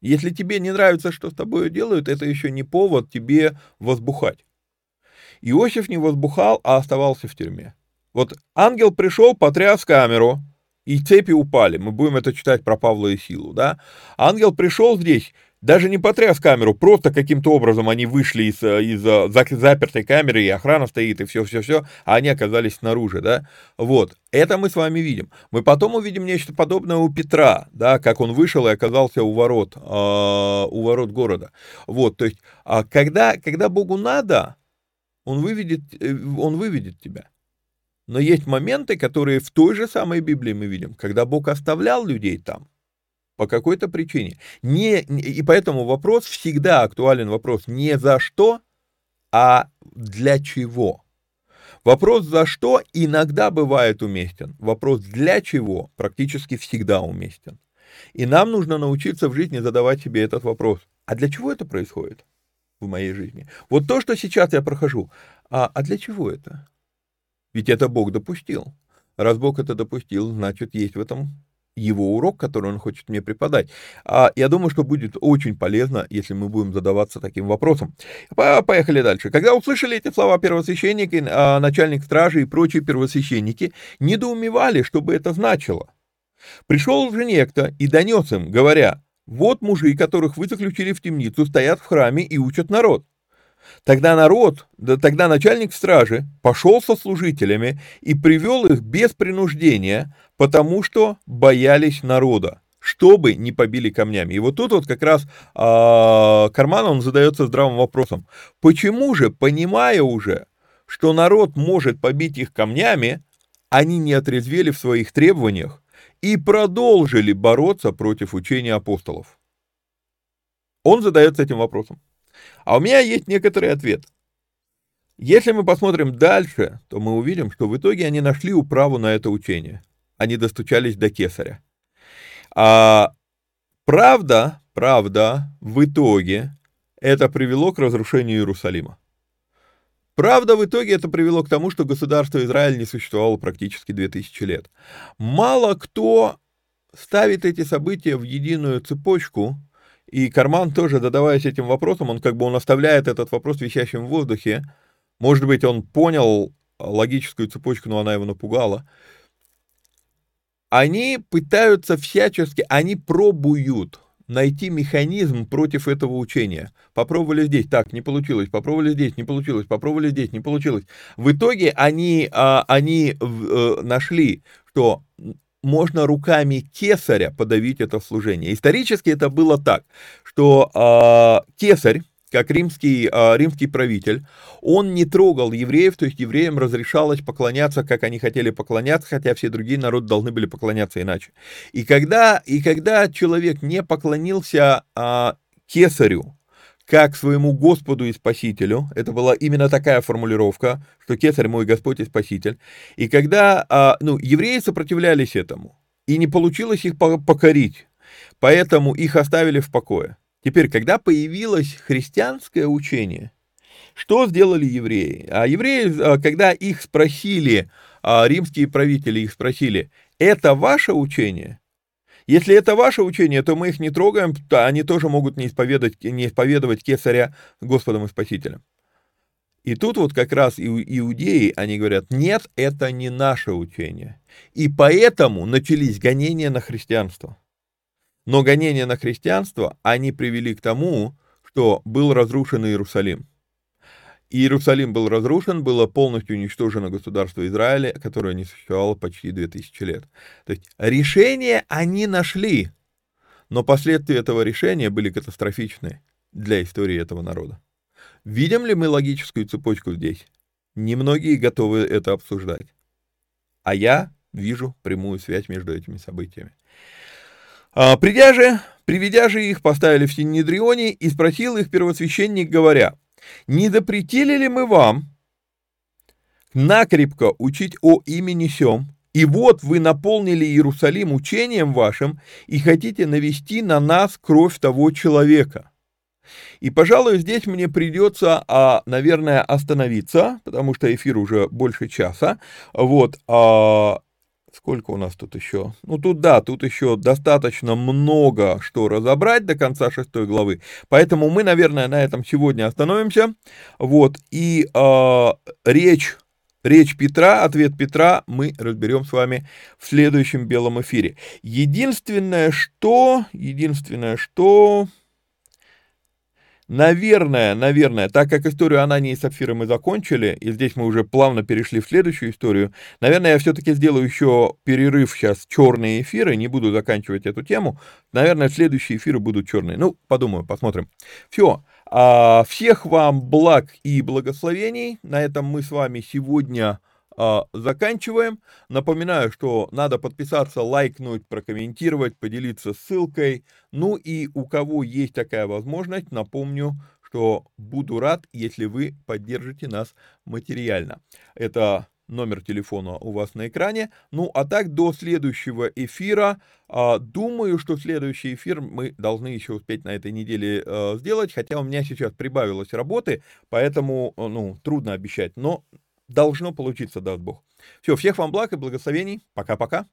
Если тебе не нравится, что с тобой делают, это еще не повод тебе возбухать. Иосиф не возбухал, а оставался в тюрьме. Вот ангел пришел, потряс камеру, и цепи упали. Мы будем это читать про Павла и Силу, да? Ангел пришел здесь, даже не потряс камеру, просто каким-то образом они вышли из, из запертой камеры, и охрана стоит, и все-все-все, а они оказались снаружи, да? Вот, это мы с вами видим. Мы потом увидим нечто подобное у Петра, да, как он вышел и оказался у ворот, э, у ворот города. Вот, то есть, а когда, когда Богу надо, он выведет, э, он выведет тебя. Но есть моменты, которые в той же самой Библии мы видим, когда Бог оставлял людей там. по какой-то причине. Не, и поэтому вопрос всегда актуален, вопрос не за что, а для чего. Вопрос «за что» иногда бывает уместен. Вопрос «для чего» практически всегда уместен. И нам нужно научиться в жизни задавать себе этот вопрос. А для чего это происходит в моей жизни? Вот то, что сейчас я прохожу, а, а для чего это? Ведь это Бог допустил. Раз Бог это допустил, значит, есть в этом его урок, который он хочет мне преподать. А я думаю, что будет очень полезно, если мы будем задаваться таким вопросом. Поехали дальше. Когда услышали эти слова первосвященники, а, начальник стражи и прочие первосвященники, недоумевали, что бы это значило. Пришел же некто и донес им, говоря, вот мужи, которых вы заключили в темницу, стоят в храме и учат народ. Тогда народ, да, тогда начальник стражи пошел со служителями и привел их без принуждения, потому что боялись народа, чтобы не побили камнями. И вот тут вот как раз а, Карман, он задается здравым вопросом. Почему же, понимая уже, что народ может побить их камнями, они не отрезвели в своих требованиях и продолжили бороться против учения апостолов? Он задается этим вопросом. А у меня есть некоторый ответ. Если мы посмотрим дальше, то мы увидим, что в итоге они нашли управу на это учение. Они достучались до кесаря. А правда, правда, в итоге это привело к разрушению Иерусалима. Правда, в итоге это привело к тому, что государство Израиль не существовало практически 2000 лет. Мало кто ставит эти события в единую цепочку и Карман тоже, задаваясь этим вопросом, он как бы он оставляет этот вопрос висящим в воздухе. Может быть, он понял логическую цепочку, но она его напугала. Они пытаются всячески, они пробуют найти механизм против этого учения. Попробовали здесь, так, не получилось, попробовали здесь, не получилось, попробовали здесь, не получилось. В итоге они, а, они э, нашли, что можно руками кесаря подавить это служение. Исторически это было так, что э, кесарь, как римский, э, римский правитель, он не трогал евреев, то есть евреям разрешалось поклоняться, как они хотели поклоняться, хотя все другие народы должны были поклоняться иначе. И когда, и когда человек не поклонился э, кесарю, как своему Господу и Спасителю. Это была именно такая формулировка, что Кесарь мой Господь и Спаситель. И когда а, ну, евреи сопротивлялись этому, и не получилось их покорить, поэтому их оставили в покое. Теперь, когда появилось христианское учение, что сделали евреи? А евреи, а, когда их спросили, а, римские правители их спросили, это ваше учение? Если это ваше учение, то мы их не трогаем, то они тоже могут не исповедовать, не исповедовать кесаря Господом и Спасителем. И тут вот как раз иудеи, они говорят, нет, это не наше учение. И поэтому начались гонения на христианство. Но гонения на христианство, они привели к тому, что был разрушен Иерусалим. Иерусалим был разрушен, было полностью уничтожено государство Израиля, которое не существовало почти 2000 лет. То есть решение они нашли, но последствия этого решения были катастрофичны для истории этого народа. Видим ли мы логическую цепочку здесь? Немногие готовы это обсуждать. А я вижу прямую связь между этими событиями. А, придя же, приведя же их, поставили в Синедрионе и спросил их первосвященник, говоря, не запретили ли мы вам накрепко учить о имени сем, и вот вы наполнили Иерусалим учением вашим и хотите навести на нас кровь того человека. И, пожалуй, здесь мне придется, а, наверное, остановиться, потому что эфир уже больше часа. Вот, а, Сколько у нас тут еще? Ну, тут да, тут еще достаточно много что разобрать до конца шестой главы. Поэтому мы, наверное, на этом сегодня остановимся. Вот, и э, речь, речь Петра, ответ Петра мы разберем с вами в следующем белом эфире. Единственное, что, единственное, что Наверное, наверное, так как историю Анании и Сапфира мы закончили, и здесь мы уже плавно перешли в следующую историю, наверное, я все-таки сделаю еще перерыв сейчас черные эфиры, не буду заканчивать эту тему. Наверное, следующие эфиры будут черные. Ну, подумаю, посмотрим. Все. А, всех вам благ и благословений. На этом мы с вами сегодня заканчиваем. Напоминаю, что надо подписаться, лайкнуть, прокомментировать, поделиться ссылкой. Ну и у кого есть такая возможность, напомню, что буду рад, если вы поддержите нас материально. Это номер телефона у вас на экране. Ну, а так, до следующего эфира, а, думаю, что следующий эфир мы должны еще успеть на этой неделе а, сделать, хотя у меня сейчас прибавилось работы, поэтому, ну, трудно обещать, но должно получиться, даст Бог. Все, всех вам благ и благословений. Пока-пока.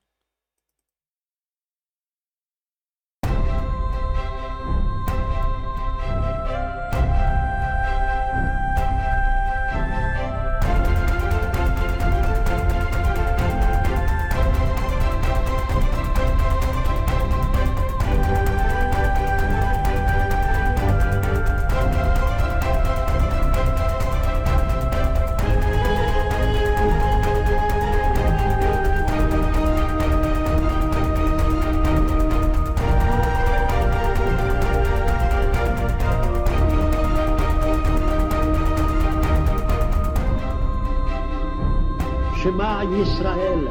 שמע ישראל,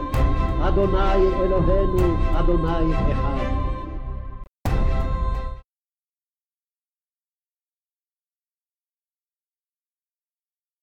אדוני אלוהינו, אדוני אחד.